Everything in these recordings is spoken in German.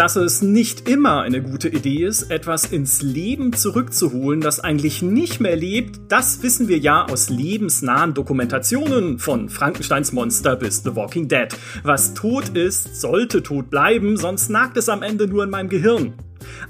Dass es nicht immer eine gute Idee ist, etwas ins Leben zurückzuholen, das eigentlich nicht mehr lebt, das wissen wir ja aus lebensnahen Dokumentationen von Frankensteins Monster bis The Walking Dead. Was tot ist, sollte tot bleiben, sonst nagt es am Ende nur in meinem Gehirn.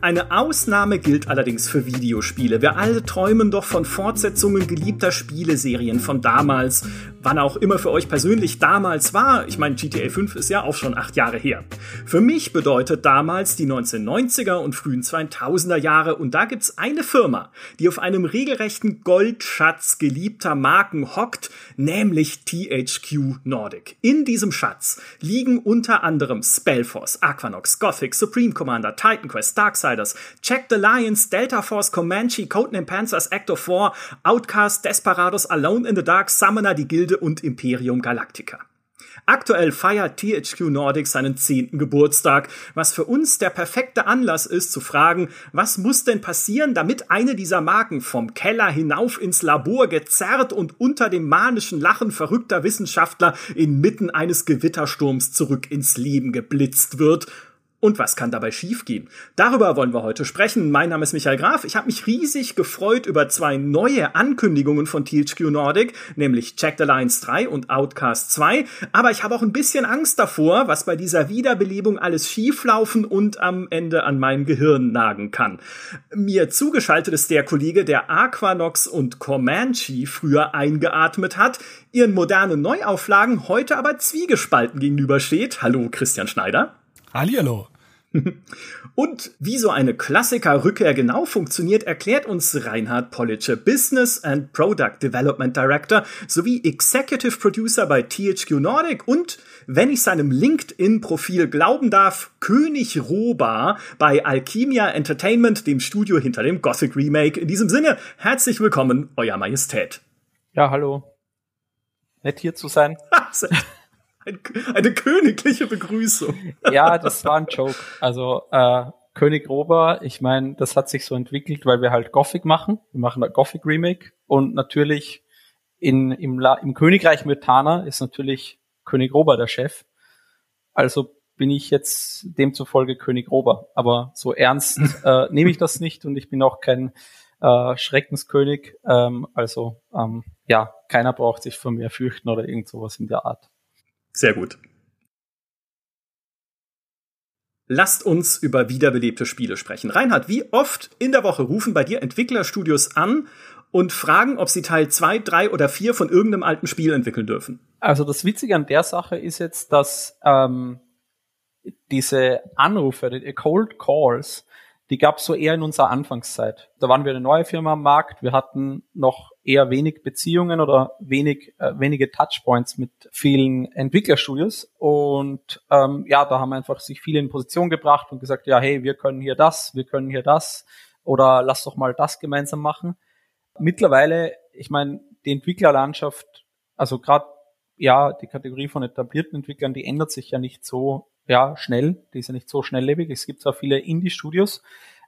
Eine Ausnahme gilt allerdings für Videospiele. Wir alle träumen doch von Fortsetzungen geliebter Spieleserien von damals, wann auch immer für euch persönlich damals war. Ich meine, GTA 5 ist ja auch schon acht Jahre her. Für mich bedeutet damals die 1990er und frühen 2000er Jahre und da gibt's eine Firma, die auf einem regelrechten Goldschatz geliebter Marken hockt, nämlich THQ Nordic. In diesem Schatz liegen unter anderem Spellforce, Aquanox, Gothic, Supreme Commander, Titan Quest, Darksiders, Check the Lions, Delta Force, Comanche, Codename Panzers, Act of 4, Outcast, Desperados, Alone in the Dark, Summoner, die Gilde und Imperium Galactica. Aktuell feiert THQ Nordic seinen zehnten Geburtstag, was für uns der perfekte Anlass ist zu fragen, was muss denn passieren, damit eine dieser Marken vom Keller hinauf ins Labor gezerrt und unter dem manischen Lachen verrückter Wissenschaftler inmitten eines Gewittersturms zurück ins Leben geblitzt wird und was kann dabei schiefgehen? Darüber wollen wir heute sprechen. Mein Name ist Michael Graf. Ich habe mich riesig gefreut über zwei neue Ankündigungen von THQ Nordic, nämlich Check the Lines 3 und Outcast 2. Aber ich habe auch ein bisschen Angst davor, was bei dieser Wiederbelebung alles schieflaufen und am Ende an meinem Gehirn nagen kann. Mir zugeschaltet ist der Kollege, der Aquanox und Comanche früher eingeatmet hat, ihren modernen Neuauflagen heute aber zwiegespalten gegenübersteht. Hallo Christian Schneider. Hallihallo. Und wie so eine Klassiker-Rückkehr genau funktioniert, erklärt uns Reinhard Politsche, Business and Product Development Director sowie Executive Producer bei THQ Nordic und, wenn ich seinem LinkedIn-Profil glauben darf, König Roba bei Alchemia Entertainment, dem Studio hinter dem Gothic Remake. In diesem Sinne, herzlich willkommen, Euer Majestät. Ja, hallo. Nett hier zu sein. eine königliche Begrüßung. ja, das war ein Joke. Also äh, König Rober, ich meine, das hat sich so entwickelt, weil wir halt Gothic machen. Wir machen ein Gothic Remake und natürlich in, im, La im Königreich Myrtana ist natürlich König Rober der Chef. Also bin ich jetzt demzufolge König Rober. Aber so ernst äh, nehme ich das nicht und ich bin auch kein äh, Schreckenskönig. Ähm, also ähm, ja, keiner braucht sich vor mir fürchten oder irgend sowas in der Art. Sehr gut. Lasst uns über wiederbelebte Spiele sprechen. Reinhard, wie oft in der Woche rufen bei dir Entwicklerstudios an und fragen, ob sie Teil 2, 3 oder 4 von irgendeinem alten Spiel entwickeln dürfen? Also das Witzige an der Sache ist jetzt, dass ähm, diese Anrufe, die Cold Calls, die gab es so eher in unserer Anfangszeit. Da waren wir eine neue Firma am Markt, wir hatten noch eher wenig Beziehungen oder wenig äh, wenige Touchpoints mit vielen Entwicklerstudios und ähm, ja, da haben einfach sich viele in Position gebracht und gesagt, ja, hey, wir können hier das, wir können hier das oder lass doch mal das gemeinsam machen. Mittlerweile, ich meine, die Entwicklerlandschaft, also gerade ja, die Kategorie von etablierten Entwicklern, die ändert sich ja nicht so ja, schnell, die ist ja nicht so schnelllebig. Es gibt zwar viele Indie-Studios,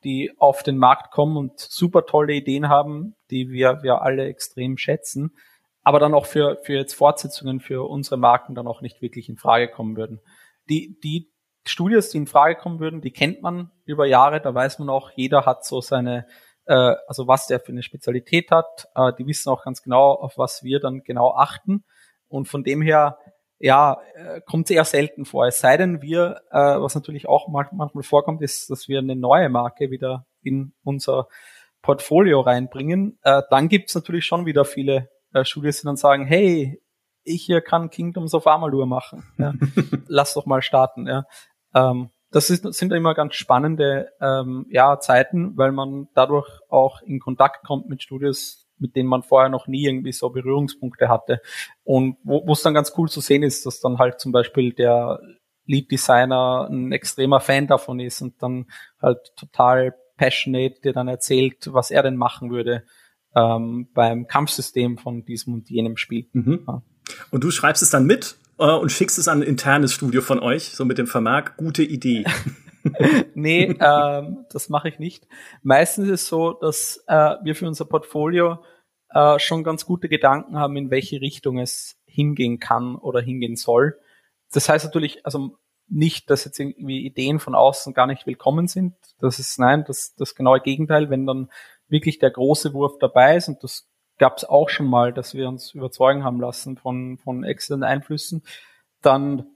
die auf den Markt kommen und super tolle Ideen haben, die wir, wir alle extrem schätzen, aber dann auch für, für jetzt Fortsetzungen für unsere Marken dann auch nicht wirklich in Frage kommen würden. Die, die Studios, die in Frage kommen würden, die kennt man über Jahre, da weiß man auch, jeder hat so seine, äh, also was der für eine Spezialität hat, äh, die wissen auch ganz genau, auf was wir dann genau achten. Und von dem her ja, äh, kommt eher selten vor. Es sei denn, wir, äh, was natürlich auch manchmal vorkommt, ist, dass wir eine neue Marke wieder in unser Portfolio reinbringen. Äh, dann gibt's natürlich schon wieder viele äh, Studios, die dann sagen, hey, ich hier kann Kingdoms of Amalur machen. Ja. Lass doch mal starten. Ja. Ähm, das ist, sind immer ganz spannende ähm, ja, Zeiten, weil man dadurch auch in Kontakt kommt mit Studios, mit denen man vorher noch nie irgendwie so Berührungspunkte hatte. Und wo es dann ganz cool zu sehen ist, dass dann halt zum Beispiel der Lead Designer ein extremer Fan davon ist und dann halt total passionate dir dann erzählt, was er denn machen würde ähm, beim Kampfsystem von diesem und jenem Spiel. Mhm. Ja. Und du schreibst es dann mit äh, und schickst es an ein internes Studio von euch, so mit dem Vermerk, gute Idee. nee, ähm, das mache ich nicht. Meistens ist es so, dass äh, wir für unser Portfolio äh, schon ganz gute Gedanken haben, in welche Richtung es hingehen kann oder hingehen soll. Das heißt natürlich, also nicht, dass jetzt irgendwie Ideen von außen gar nicht willkommen sind. Das ist nein, das das genaue Gegenteil. Wenn dann wirklich der große Wurf dabei ist und das gab es auch schon mal, dass wir uns überzeugen haben lassen von von externen Einflüssen, dann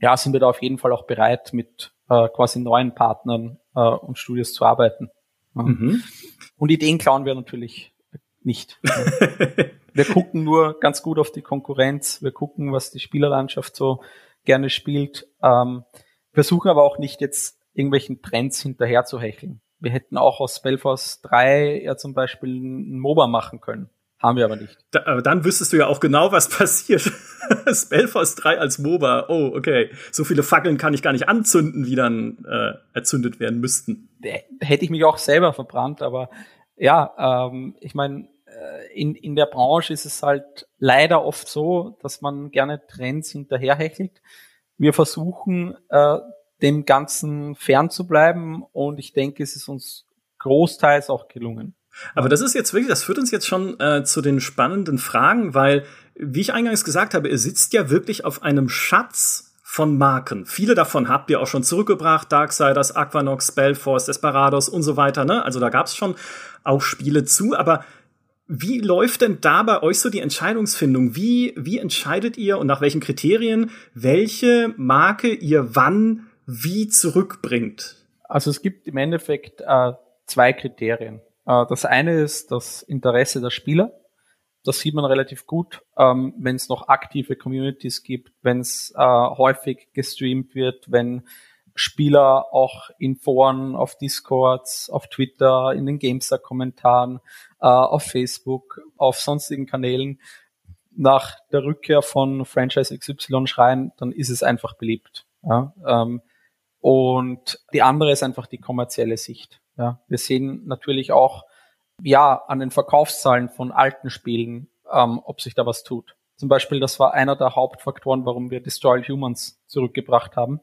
ja sind wir da auf jeden Fall auch bereit mit äh, quasi neuen Partnern äh, und Studios zu arbeiten. Mhm. Und Ideen klauen wir natürlich nicht. wir gucken nur ganz gut auf die Konkurrenz. Wir gucken, was die Spielerlandschaft so gerne spielt. Ähm, versuchen aber auch nicht jetzt irgendwelchen Trends hinterher zu hecheln. Wir hätten auch aus Spellforce 3 ja zum Beispiel ein MOBA machen können. Haben wir aber nicht. Da, aber dann wüsstest du ja auch genau, was passiert. Spellforce 3 als MOBA. Oh, okay. So viele Fackeln kann ich gar nicht anzünden, wie dann äh, erzündet werden müssten. Hätte ich mich auch selber verbrannt, aber ja, ähm, ich meine, äh, in, in der Branche ist es halt leider oft so, dass man gerne Trends hinterherhechelt. Wir versuchen, äh, dem Ganzen fernzubleiben und ich denke, es ist uns großteils auch gelungen. Aber das ist jetzt wirklich, das führt uns jetzt schon äh, zu den spannenden Fragen, weil, wie ich eingangs gesagt habe, ihr sitzt ja wirklich auf einem Schatz von Marken. Viele davon habt ihr auch schon zurückgebracht, Darksiders, Aquanox, Spellforce, Desperados und so weiter. Ne? Also da gab es schon auch Spiele zu, aber wie läuft denn da bei euch so die Entscheidungsfindung? Wie, wie entscheidet ihr und nach welchen Kriterien, welche Marke ihr wann wie zurückbringt? Also es gibt im Endeffekt äh, zwei Kriterien. Äh, das eine ist das Interesse der Spieler. Das sieht man relativ gut, ähm, wenn es noch aktive Communities gibt, wenn es äh, häufig gestreamt wird, wenn Spieler auch in Foren, auf Discords, auf Twitter, in den Gamestar-Kommentaren, äh, auf Facebook, auf sonstigen Kanälen nach der Rückkehr von Franchise XY schreien, dann ist es einfach beliebt. Ja? Ähm, und die andere ist einfach die kommerzielle Sicht. Ja? Wir sehen natürlich auch ja an den Verkaufszahlen von alten Spielen, ähm, ob sich da was tut. Zum Beispiel, das war einer der Hauptfaktoren, warum wir Destroy Humans zurückgebracht haben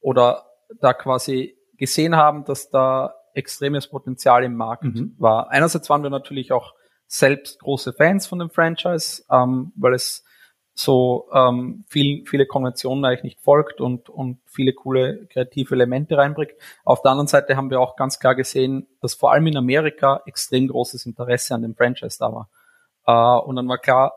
oder da quasi gesehen haben, dass da extremes Potenzial im Markt mhm. war. Einerseits waren wir natürlich auch selbst große Fans von dem Franchise, ähm, weil es so ähm, viel, viele Konventionen eigentlich nicht folgt und, und viele coole kreative Elemente reinbringt. Auf der anderen Seite haben wir auch ganz klar gesehen, dass vor allem in Amerika extrem großes Interesse an dem Franchise da war. Äh, und dann war klar,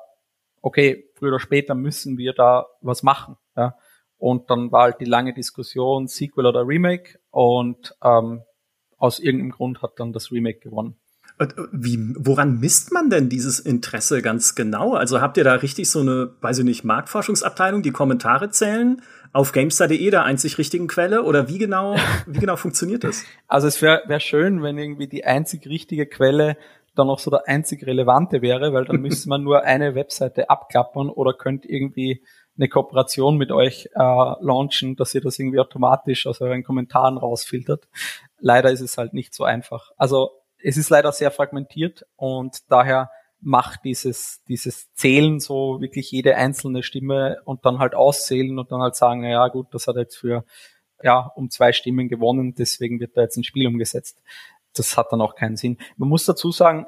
okay, früher oder später müssen wir da was machen. Ja? Und dann war halt die lange Diskussion, Sequel oder Remake. Und ähm, aus irgendeinem Grund hat dann das Remake gewonnen. Äh, wie, woran misst man denn dieses Interesse ganz genau? Also habt ihr da richtig so eine, weiß ich nicht, Marktforschungsabteilung, die Kommentare zählen auf gamestar.de, der einzig richtigen Quelle? Oder wie genau, wie genau funktioniert das? Also es wäre wär schön, wenn irgendwie die einzig richtige Quelle dann auch so der einzig relevante wäre, weil dann müsste man nur eine Webseite abklappern oder könnt irgendwie eine Kooperation mit euch äh, launchen, dass ihr das irgendwie automatisch aus euren Kommentaren rausfiltert. Leider ist es halt nicht so einfach. Also es ist leider sehr fragmentiert und daher macht dieses, dieses Zählen so wirklich jede einzelne Stimme und dann halt auszählen und dann halt sagen, ja gut, das hat jetzt für, ja, um zwei Stimmen gewonnen, deswegen wird da jetzt ein Spiel umgesetzt. Das hat dann auch keinen Sinn. Man muss dazu sagen,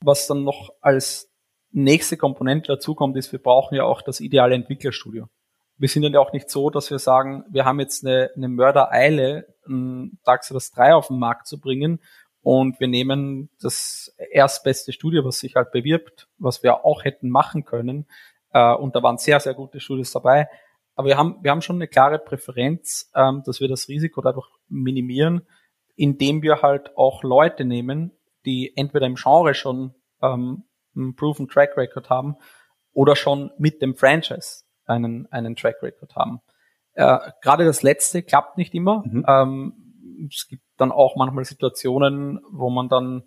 was dann noch als nächste Komponente dazu kommt, ist, wir brauchen ja auch das ideale Entwicklerstudio. Wir sind ja auch nicht so, dass wir sagen, wir haben jetzt eine, eine Mördereile, ein Darksiders 3 auf den Markt zu bringen und wir nehmen das erstbeste Studio, was sich halt bewirbt, was wir auch hätten machen können. Äh, und da waren sehr, sehr gute Studios dabei. Aber wir haben, wir haben schon eine klare Präferenz, ähm, dass wir das Risiko dadurch minimieren, indem wir halt auch Leute nehmen, die entweder im Genre schon ähm, einen proven Track Record haben oder schon mit dem Franchise einen, einen Track Record haben. Äh, Gerade das letzte klappt nicht immer. Mhm. Ähm, es gibt dann auch manchmal Situationen, wo man dann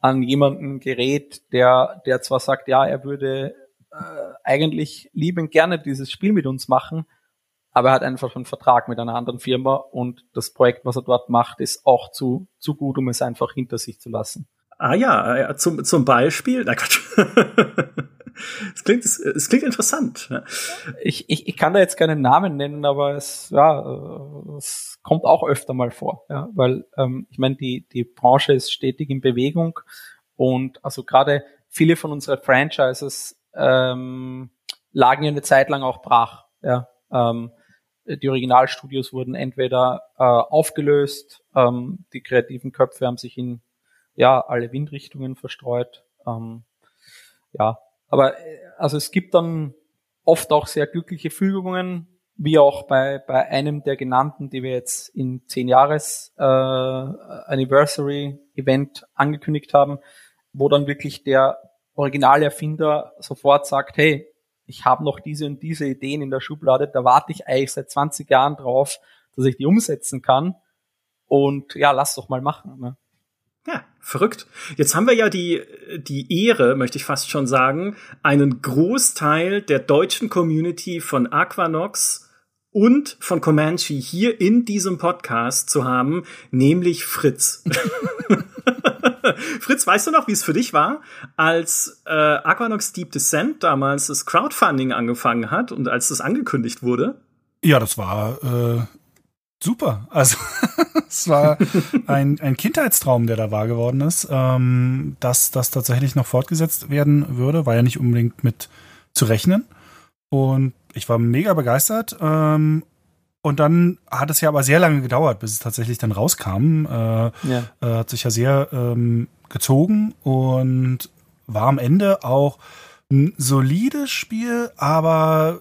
an jemanden gerät, der, der zwar sagt, ja, er würde äh, eigentlich liebend gerne dieses Spiel mit uns machen, aber er hat einfach einen Vertrag mit einer anderen Firma und das Projekt, was er dort macht, ist auch zu, zu gut, um es einfach hinter sich zu lassen. Ah ja, zum, zum Beispiel. Na Gott. es, klingt, es, klingt interessant. Ich, ich, ich kann da jetzt keinen Namen nennen, aber es, ja, es kommt auch öfter mal vor. Ja, weil ähm, ich meine, die, die Branche ist stetig in Bewegung und also gerade viele von unseren Franchises ähm, lagen ja eine Zeit lang auch brach. Ja, ähm, die Originalstudios wurden entweder äh, aufgelöst, ähm, die kreativen Köpfe haben sich in ja alle Windrichtungen verstreut. Ähm, ja, aber äh, also es gibt dann oft auch sehr glückliche Fügungen, wie auch bei, bei einem der genannten, die wir jetzt in zehn Jahres äh, Anniversary Event angekündigt haben, wo dann wirklich der Originalerfinder sofort sagt, hey, ich habe noch diese und diese Ideen in der Schublade, da warte ich eigentlich seit 20 Jahren drauf, dass ich die umsetzen kann. Und ja, lass doch mal machen. Ne? Verrückt. Jetzt haben wir ja die, die Ehre, möchte ich fast schon sagen, einen Großteil der deutschen Community von Aquanox und von Comanche hier in diesem Podcast zu haben, nämlich Fritz. Fritz, weißt du noch, wie es für dich war, als äh, Aquanox Deep Descent damals das Crowdfunding angefangen hat und als das angekündigt wurde? Ja, das war äh, super. Also es war ein, ein Kindheitstraum, der da wahr geworden ist, ähm, dass das tatsächlich noch fortgesetzt werden würde, war ja nicht unbedingt mit zu rechnen. Und ich war mega begeistert. Ähm, und dann hat es ja aber sehr lange gedauert, bis es tatsächlich dann rauskam. Äh, ja. äh, hat sich ja sehr ähm, gezogen und war am Ende auch ein solides Spiel, aber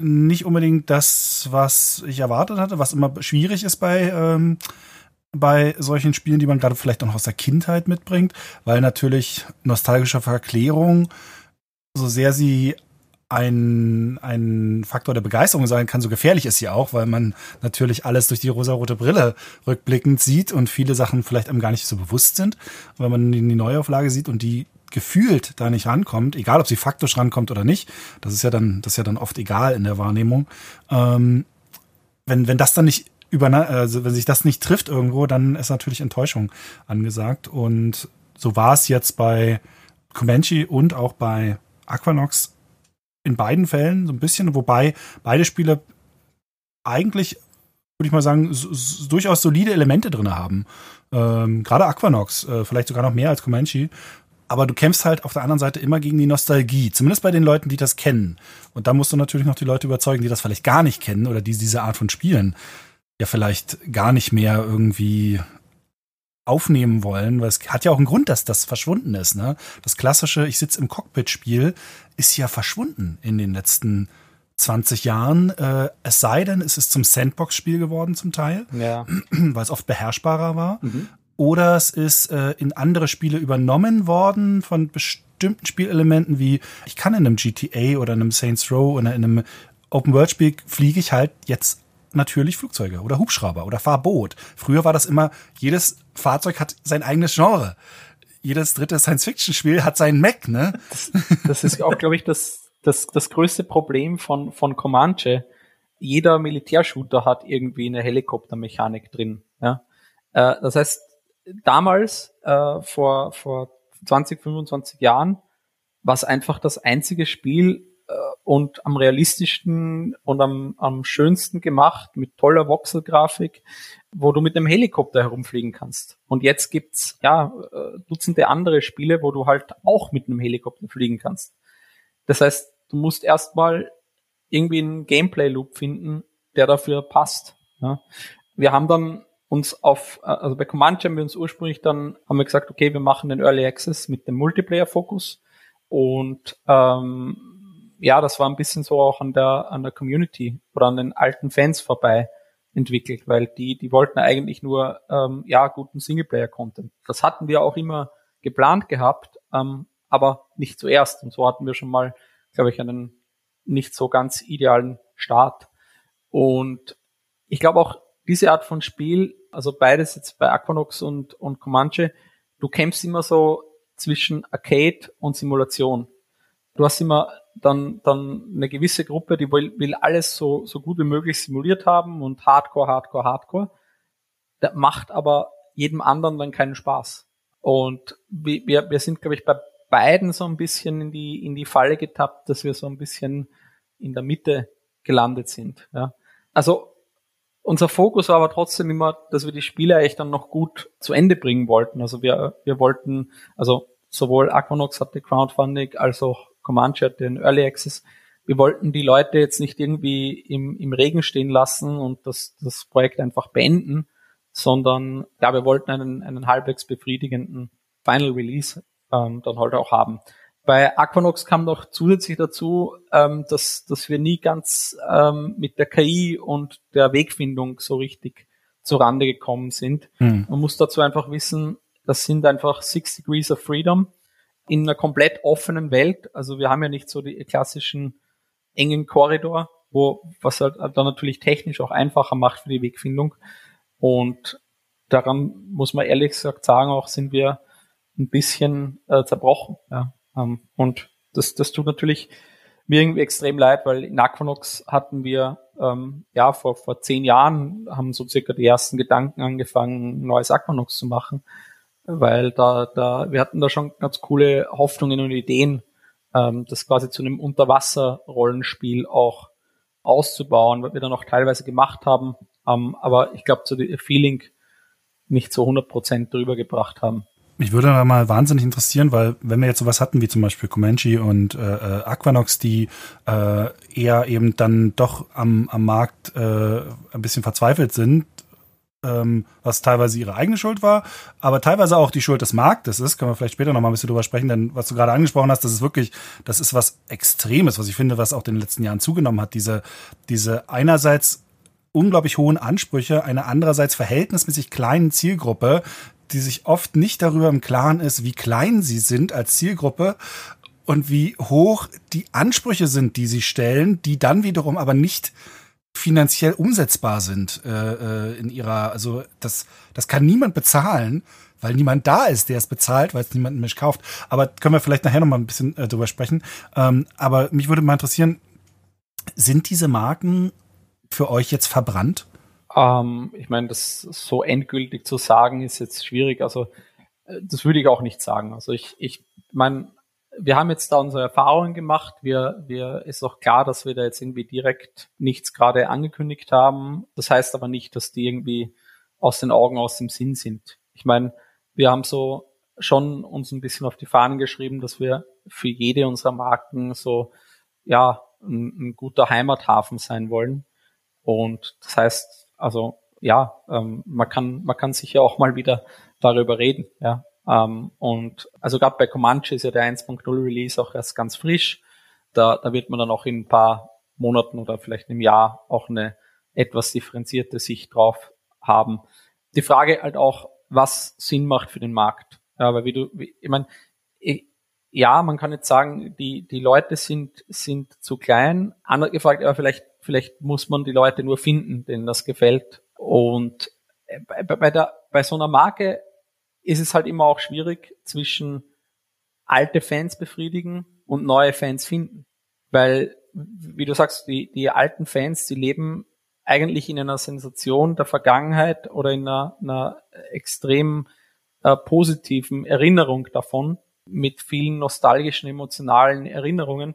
nicht unbedingt das, was ich erwartet hatte, was immer schwierig ist bei, ähm, bei solchen Spielen, die man gerade vielleicht auch noch aus der Kindheit mitbringt, weil natürlich nostalgische Verklärung, so sehr sie ein, ein Faktor der Begeisterung sein kann, so gefährlich ist sie auch, weil man natürlich alles durch die rosarote Brille rückblickend sieht und viele Sachen vielleicht einem gar nicht so bewusst sind. Wenn man die Neuauflage sieht und die gefühlt da nicht rankommt, egal ob sie faktisch rankommt oder nicht, das ist ja dann, das ist ja dann oft egal in der Wahrnehmung. Ähm, wenn, wenn das dann nicht über, also wenn sich das nicht trifft irgendwo, dann ist natürlich Enttäuschung angesagt. Und so war es jetzt bei Comanche und auch bei Aquanox in beiden Fällen so ein bisschen, wobei beide Spiele eigentlich, würde ich mal sagen, durchaus solide Elemente drin haben. Ähm, Gerade Aquanox, äh, vielleicht sogar noch mehr als Comanche. Aber du kämpfst halt auf der anderen Seite immer gegen die Nostalgie, zumindest bei den Leuten, die das kennen. Und da musst du natürlich noch die Leute überzeugen, die das vielleicht gar nicht kennen oder die diese Art von Spielen ja vielleicht gar nicht mehr irgendwie aufnehmen wollen, weil es hat ja auch einen Grund, dass das verschwunden ist. Ne? Das klassische Ich sitze im Cockpit-Spiel ist ja verschwunden in den letzten 20 Jahren. Äh, es sei denn, es ist zum Sandbox-Spiel geworden zum Teil, ja. weil es oft beherrschbarer war. Mhm. Oder es ist äh, in andere Spiele übernommen worden von bestimmten Spielelementen, wie ich kann in einem GTA oder in einem Saints Row oder in einem Open-World-Spiel fliege ich halt jetzt natürlich Flugzeuge oder Hubschrauber oder Fahrboot. Früher war das immer, jedes Fahrzeug hat sein eigenes Genre. Jedes dritte Science-Fiction-Spiel hat seinen Mac, ne? Das, das ist auch, glaube ich, das, das, das größte Problem von, von Comanche. Jeder Militärshooter hat irgendwie eine Helikoptermechanik drin. Ja? Äh, das heißt, damals, äh, vor, vor 20, 25 Jahren, war es einfach das einzige Spiel, äh, und am realistischsten und am, am schönsten gemacht mit toller Voxelgrafik, wo du mit einem Helikopter herumfliegen kannst. Und jetzt gibt's ja äh, Dutzende andere Spiele, wo du halt auch mit einem Helikopter fliegen kannst. Das heißt, du musst erstmal irgendwie einen Gameplay-Loop finden, der dafür passt. Ja. Wir haben dann uns auf, äh, also bei Command haben wir uns ursprünglich dann, haben wir gesagt, okay, wir machen den Early Access mit dem Multiplayer-Fokus und ähm, ja, das war ein bisschen so auch an der, an der Community oder an den alten Fans vorbei entwickelt, weil die, die wollten eigentlich nur, ähm, ja, guten Singleplayer-Content. Das hatten wir auch immer geplant gehabt, ähm, aber nicht zuerst. Und so hatten wir schon mal, glaube ich, einen nicht so ganz idealen Start. Und ich glaube auch diese Art von Spiel, also beides jetzt bei Aquanox und, und Comanche, du kämpfst immer so zwischen Arcade und Simulation. Du hast immer dann, dann eine gewisse Gruppe, die will, will alles so, so gut wie möglich simuliert haben und Hardcore, Hardcore, Hardcore. Das macht aber jedem anderen dann keinen Spaß. Und wir, wir sind, glaube ich, bei beiden so ein bisschen in die, in die Falle getappt, dass wir so ein bisschen in der Mitte gelandet sind. Ja. Also unser Fokus war aber trotzdem immer, dass wir die Spiele echt dann noch gut zu Ende bringen wollten. Also wir, wir wollten, also sowohl Aquanox hatte Crowdfunding als auch Comanche hat den Early Access. wir wollten die Leute jetzt nicht irgendwie im, im Regen stehen lassen und das, das Projekt einfach beenden, sondern ja, wir wollten einen, einen halbwegs befriedigenden Final Release ähm, dann halt auch haben. Bei Aquanox kam noch zusätzlich dazu, ähm, dass, dass wir nie ganz ähm, mit der KI und der Wegfindung so richtig zurande gekommen sind. Hm. Man muss dazu einfach wissen, das sind einfach Six Degrees of Freedom in einer komplett offenen Welt. Also wir haben ja nicht so die klassischen engen Korridor, wo, was halt dann natürlich technisch auch einfacher macht für die Wegfindung. Und daran muss man ehrlich gesagt sagen, auch sind wir ein bisschen äh, zerbrochen. Ja. Ähm, und das, das tut natürlich mir irgendwie extrem leid, weil in Aquanox hatten wir ähm, ja vor, vor zehn Jahren haben so circa die ersten Gedanken angefangen, ein neues Aquanox zu machen, weil da, da, wir hatten da schon ganz coole Hoffnungen und Ideen, ähm, das quasi zu einem Unterwasser-Rollenspiel auch auszubauen, was wir dann auch teilweise gemacht haben, ähm, aber ich glaube, zu dem Feeling nicht so 100 Prozent drüber gebracht haben. Mich würde da mal wahnsinnig interessieren, weil wenn wir jetzt sowas hatten wie zum Beispiel Comanche und äh, äh, Aquanox, die äh, eher eben dann doch am, am Markt äh, ein bisschen verzweifelt sind, ähm, was teilweise ihre eigene Schuld war, aber teilweise auch die Schuld des Marktes ist, können wir vielleicht später noch mal ein bisschen drüber sprechen, denn was du gerade angesprochen hast, das ist wirklich, das ist was Extremes, was ich finde, was auch in den letzten Jahren zugenommen hat, diese, diese einerseits unglaublich hohen Ansprüche, eine andererseits verhältnismäßig kleinen Zielgruppe, die sich oft nicht darüber im Klaren ist, wie klein sie sind als Zielgruppe und wie hoch die Ansprüche sind, die sie stellen, die dann wiederum aber nicht finanziell umsetzbar sind äh, äh in ihrer, also das, das kann niemand bezahlen, weil niemand da ist, der es bezahlt, weil es niemand mehr kauft. Aber können wir vielleicht nachher noch mal ein bisschen äh, drüber sprechen. Ähm, aber mich würde mal interessieren, sind diese Marken für euch jetzt verbrannt? Ähm, ich meine, das so endgültig zu sagen, ist jetzt schwierig. Also äh, das würde ich auch nicht sagen. Also ich, ich meine, wir haben jetzt da unsere Erfahrungen gemacht. Wir, wir ist auch klar, dass wir da jetzt irgendwie direkt nichts gerade angekündigt haben. Das heißt aber nicht, dass die irgendwie aus den Augen, aus dem Sinn sind. Ich meine, wir haben so schon uns ein bisschen auf die Fahnen geschrieben, dass wir für jede unserer Marken so, ja, ein, ein guter Heimathafen sein wollen. Und das heißt, also ja, ähm, man kann man kann sicher auch mal wieder darüber reden, ja. Ähm, und also gerade bei Comanche ist ja der 1.0 Release auch erst ganz frisch. Da, da wird man dann auch in ein paar Monaten oder vielleicht im Jahr auch eine etwas differenzierte Sicht drauf haben. Die Frage halt auch, was Sinn macht für den Markt. Ja, weil wie du, wie, ich meine, ja, man kann jetzt sagen, die, die Leute sind, sind zu klein. Andere gefragt, aber vielleicht Vielleicht muss man die Leute nur finden, denen das gefällt. Und äh, bei, bei, der, bei so einer Marke ist es halt immer auch schwierig zwischen alte Fans befriedigen und neue Fans finden. Weil, wie du sagst, die, die alten Fans, die leben eigentlich in einer Sensation der Vergangenheit oder in einer, einer extrem äh, positiven Erinnerung davon, mit vielen nostalgischen, emotionalen Erinnerungen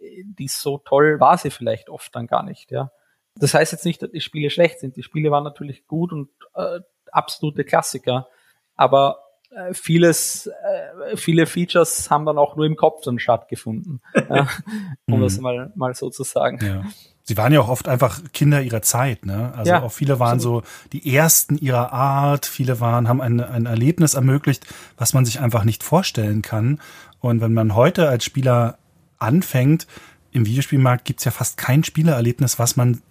die so toll war sie vielleicht oft dann gar nicht, ja. Das heißt jetzt nicht, dass die Spiele schlecht sind. Die Spiele waren natürlich gut und äh, absolute Klassiker, aber äh, vieles, äh, viele Features haben dann auch nur im Kopf dann stattgefunden, ja, um das mhm. mal, mal so zu sagen. Ja. Sie waren ja auch oft einfach Kinder ihrer Zeit, ne? Also ja, auch viele waren absolut. so die ersten ihrer Art, viele waren, haben ein, ein Erlebnis ermöglicht, was man sich einfach nicht vorstellen kann. Und wenn man heute als Spieler anfängt, im Videospielmarkt gibt's ja fast kein Spielererlebnis, was man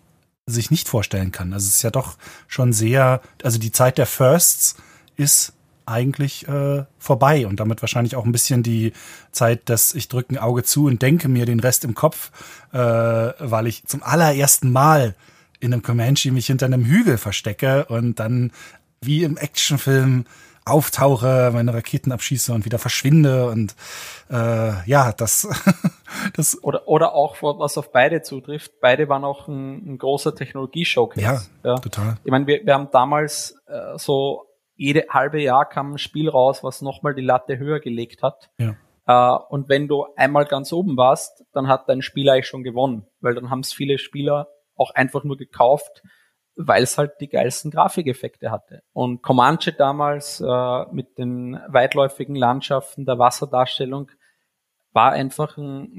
sich nicht vorstellen kann. Also es ist ja doch schon sehr, also die Zeit der Firsts ist eigentlich äh, vorbei und damit wahrscheinlich auch ein bisschen die Zeit, dass ich drücke ein Auge zu und denke mir den Rest im Kopf, äh, weil ich zum allerersten Mal in einem Comanche mich hinter einem Hügel verstecke und dann wie im Actionfilm auftauche, meine Raketen abschieße und wieder verschwinde und äh, ja, das, das oder oder auch was auf beide zutrifft. Beide waren auch ein, ein großer Technologie-Showcase. Ja, ja, total. Ich meine, wir, wir haben damals äh, so jede halbe Jahr kam ein Spiel raus, was nochmal die Latte höher gelegt hat. Ja. Uh, und wenn du einmal ganz oben warst, dann hat dein Spiel eigentlich schon gewonnen, weil dann haben es viele Spieler auch einfach nur gekauft, weil es halt die geilsten Grafikeffekte hatte. Und Comanche damals äh, mit den weitläufigen Landschaften der Wasserdarstellung war einfach ein,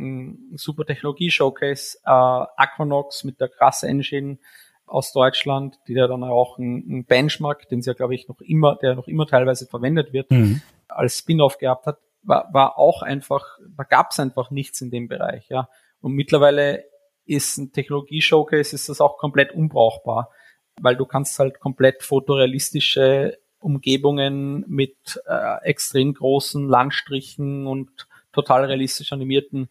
ein super Technologie-Showcase. Äh, Aquanox mit der krasse Engine aus Deutschland, die da dann auch ein, Benchmark, den sie ja, glaube ich, noch immer, der noch immer teilweise verwendet wird, mhm. als Spin-off gehabt hat, war, war auch einfach, da gab es einfach nichts in dem Bereich, ja. Und mittlerweile ist ein Technologie-Showcase, ist das auch komplett unbrauchbar, weil du kannst halt komplett fotorealistische Umgebungen mit äh, extrem großen Landstrichen und total realistisch animierten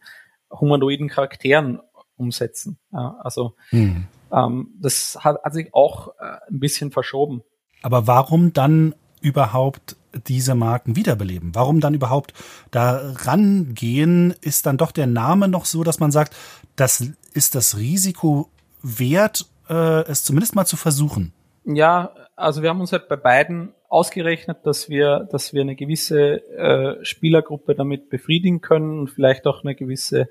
humanoiden Charakteren umsetzen. Ja, also hm. ähm, das hat, hat, sich auch äh, ein bisschen verschoben. Aber warum dann überhaupt diese Marken wiederbeleben? Warum dann überhaupt da rangehen? Ist dann doch der Name noch so, dass man sagt, das ist das Risiko wert, äh, es zumindest mal zu versuchen? Ja, also wir haben uns halt bei beiden ausgerechnet, dass wir, dass wir eine gewisse äh, Spielergruppe damit befriedigen können und vielleicht auch eine gewisse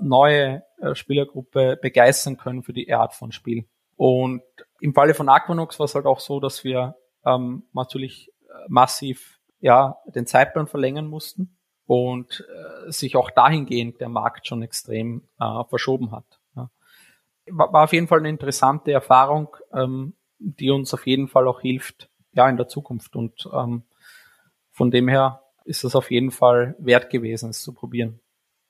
neue äh, Spielergruppe begeistern können für die Art von Spiel. Und im Falle von Aquanox war es halt auch so, dass wir ähm, natürlich äh, massiv ja den Zeitplan verlängern mussten und äh, sich auch dahingehend der Markt schon extrem äh, verschoben hat. War, war auf jeden Fall eine interessante Erfahrung, ähm, die uns auf jeden Fall auch hilft, ja, in der Zukunft. Und ähm, von dem her ist es auf jeden Fall wert gewesen, es zu probieren.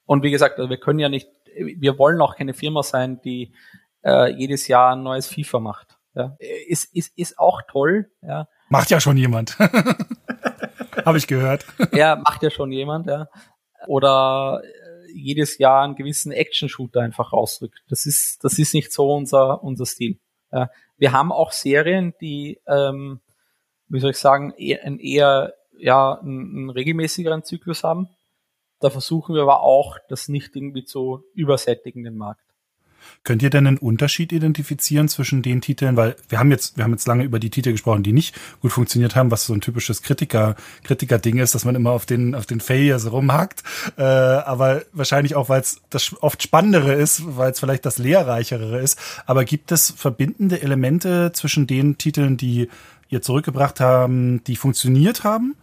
Und wie gesagt, also wir können ja nicht, wir wollen auch keine Firma sein, die äh, jedes Jahr ein neues FIFA macht. Ja. Ist, ist, ist auch toll. Ja. Macht ja schon jemand. Habe ich gehört. Ja, macht ja schon jemand, ja. Oder jedes Jahr einen gewissen Action-Shooter einfach rausrückt. Das ist, das ist nicht so unser, unser Stil. Ja. Wir haben auch Serien, die ähm, wie soll ich sagen, eher, ein eher ja, einen, einen regelmäßigeren Zyklus haben. Da versuchen wir aber auch, das nicht irgendwie zu übersättigen, den Markt. Könnt ihr denn einen Unterschied identifizieren zwischen den Titeln? Weil wir haben jetzt, wir haben jetzt lange über die Titel gesprochen, die nicht gut funktioniert haben, was so ein typisches Kritiker, Kritiker-Ding ist, dass man immer auf den, auf den Failures rumhackt. Äh, aber wahrscheinlich auch, weil es das oft Spannendere ist, weil es vielleicht das Lehrreichere ist. Aber gibt es verbindende Elemente zwischen den Titeln, die ihr zurückgebracht haben, die funktioniert haben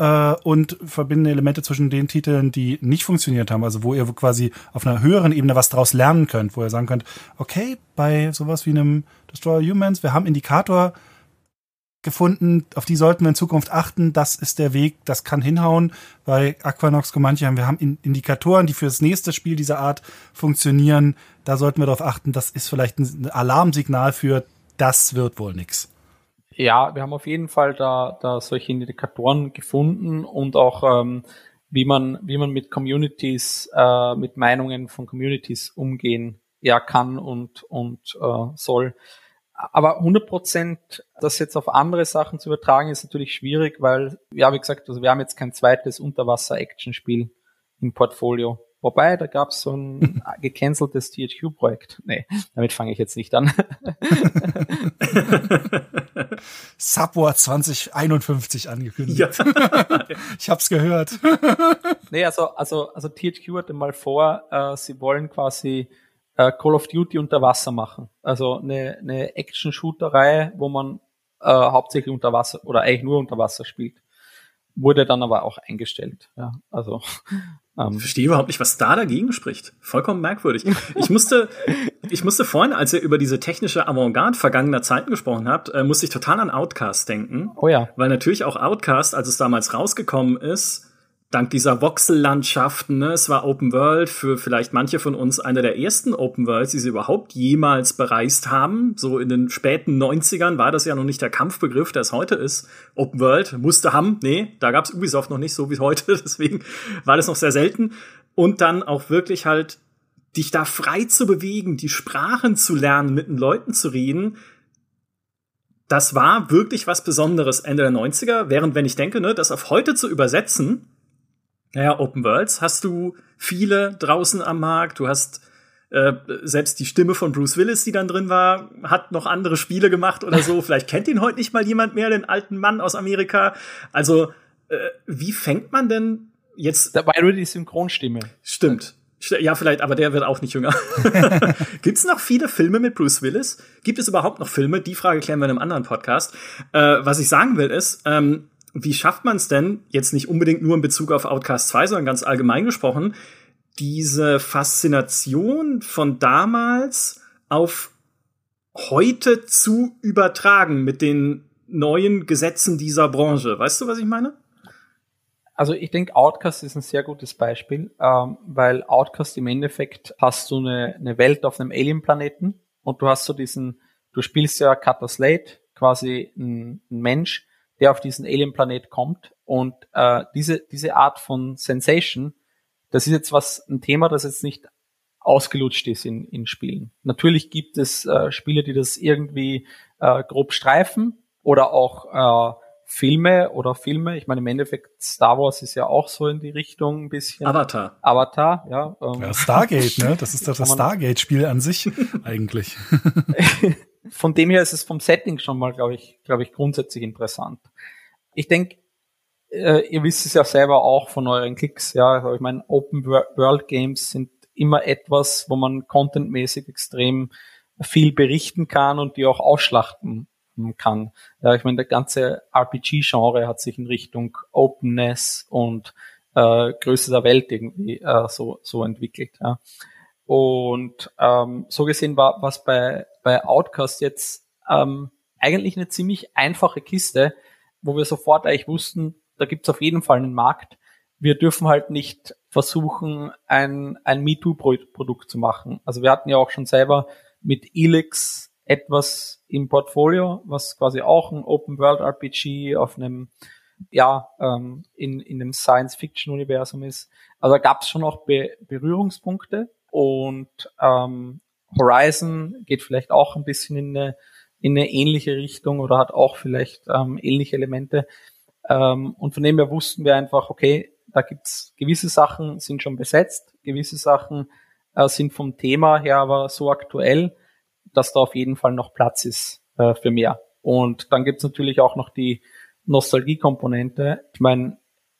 äh, und verbindende Elemente zwischen den Titeln, die nicht funktioniert haben, also wo ihr quasi auf einer höheren Ebene was draus lernen könnt, wo ihr sagen könnt, okay, bei sowas wie einem Destroyer Humans, wir haben Indikator gefunden, auf die sollten wir in Zukunft achten, das ist der Weg, das kann hinhauen. Bei Aquanox Comanche wir haben Indikatoren, die für das nächste Spiel dieser Art funktionieren, da sollten wir darauf achten, das ist vielleicht ein Alarmsignal für, das wird wohl nix. Ja, wir haben auf jeden Fall da, da solche Indikatoren gefunden und auch ähm, wie man wie man mit Communities, äh, mit Meinungen von Communities umgehen ja kann und und äh, soll. Aber 100 Prozent das jetzt auf andere Sachen zu übertragen ist natürlich schwierig, weil ja wie gesagt, also wir haben jetzt kein zweites Unterwasser-Action-Spiel im Portfolio. Wobei, da gab es so ein gecanceltes THQ-Projekt. Nee, damit fange ich jetzt nicht an. Subwar 2051 angekündigt. Ja. ich hab's gehört. nee, also, also, also THQ hatte mal vor, äh, sie wollen quasi äh, Call of Duty unter Wasser machen. Also eine, eine Action-Shooterei, wo man äh, hauptsächlich unter Wasser oder eigentlich nur unter Wasser spielt wurde dann aber auch eingestellt. Ja, also ähm, ich verstehe überhaupt nicht, was da dagegen spricht. Vollkommen merkwürdig. Ich musste, ich musste vorhin, als ihr über diese technische Avantgarde vergangener Zeiten gesprochen habt, äh, musste ich total an Outcast denken. Oh ja. Weil natürlich auch Outcast, als es damals rausgekommen ist, dank dieser Voxellandschaften, ne, es war Open World für vielleicht manche von uns eine der ersten Open Worlds, die sie überhaupt jemals bereist haben. So in den späten 90ern war das ja noch nicht der Kampfbegriff, der es heute ist. Open World musste haben, nee, da gab's Ubisoft noch nicht so wie heute, deswegen war das noch sehr selten. Und dann auch wirklich halt dich da frei zu bewegen, die Sprachen zu lernen, mit den Leuten zu reden, das war wirklich was Besonderes Ende der 90er, während wenn ich denke, ne, das auf heute zu übersetzen, naja, Open Worlds hast du viele draußen am Markt. Du hast äh, selbst die Stimme von Bruce Willis, die dann drin war, hat noch andere Spiele gemacht oder so. Vielleicht kennt ihn heute nicht mal jemand mehr, den alten Mann aus Amerika. Also, äh, wie fängt man denn jetzt? Da war nur die Synchronstimme. Stimmt. Ja, vielleicht, aber der wird auch nicht jünger. Gibt es noch viele Filme mit Bruce Willis? Gibt es überhaupt noch Filme? Die Frage klären wir in einem anderen Podcast. Äh, was ich sagen will ist, ähm, wie schafft man es denn, jetzt nicht unbedingt nur in Bezug auf Outcast 2, sondern ganz allgemein gesprochen, diese Faszination von damals auf heute zu übertragen mit den neuen Gesetzen dieser Branche. Weißt du, was ich meine? Also ich denke, Outcast ist ein sehr gutes Beispiel, ähm, weil Outcast im Endeffekt hast du eine, eine Welt auf einem Alien-Planeten und du hast so diesen, du spielst ja Cutter Slate, quasi ein, ein Mensch, der auf diesen Alien-Planet kommt und äh, diese, diese Art von Sensation, das ist jetzt was, ein Thema, das jetzt nicht ausgelutscht ist in, in Spielen. Natürlich gibt es äh, Spiele, die das irgendwie äh, grob streifen oder auch äh, Filme oder Filme. Ich meine, im Endeffekt Star Wars ist ja auch so in die Richtung ein bisschen. Avatar. Avatar, ja. Ähm. ja Stargate, ne? Das ist doch das Stargate-Spiel an sich eigentlich. Von dem her ist es vom Setting schon mal, glaube ich, glaube ich, grundsätzlich interessant. Ich denke, äh, ihr wisst es ja selber auch von euren Klicks, ja. Also ich meine, Open World Games sind immer etwas, wo man contentmäßig extrem viel berichten kann und die auch ausschlachten kann. Ja, ich meine, der ganze RPG-Genre hat sich in Richtung Openness und äh, Größe der Welt irgendwie äh, so, so entwickelt. Ja. Und ähm, so gesehen war was bei, bei Outcast jetzt ähm, eigentlich eine ziemlich einfache Kiste, wo wir sofort eigentlich wussten, da gibt's auf jeden Fall einen Markt. Wir dürfen halt nicht versuchen, ein, ein MeToo-Produkt zu machen. Also wir hatten ja auch schon selber mit Elix etwas im Portfolio, was quasi auch ein Open World RPG auf einem ja, ähm, in, in einem Science-Fiction-Universum ist. Also da gab es schon auch Be Berührungspunkte und ähm, Horizon geht vielleicht auch ein bisschen in eine, in eine ähnliche Richtung oder hat auch vielleicht ähm, ähnliche Elemente. Ähm, und von dem her wussten wir einfach, okay, da gibt's gewisse Sachen sind schon besetzt, gewisse Sachen äh, sind vom Thema her aber so aktuell, dass da auf jeden Fall noch Platz ist äh, für mehr. Und dann gibt's natürlich auch noch die Nostalgie-Komponente. Ich meine,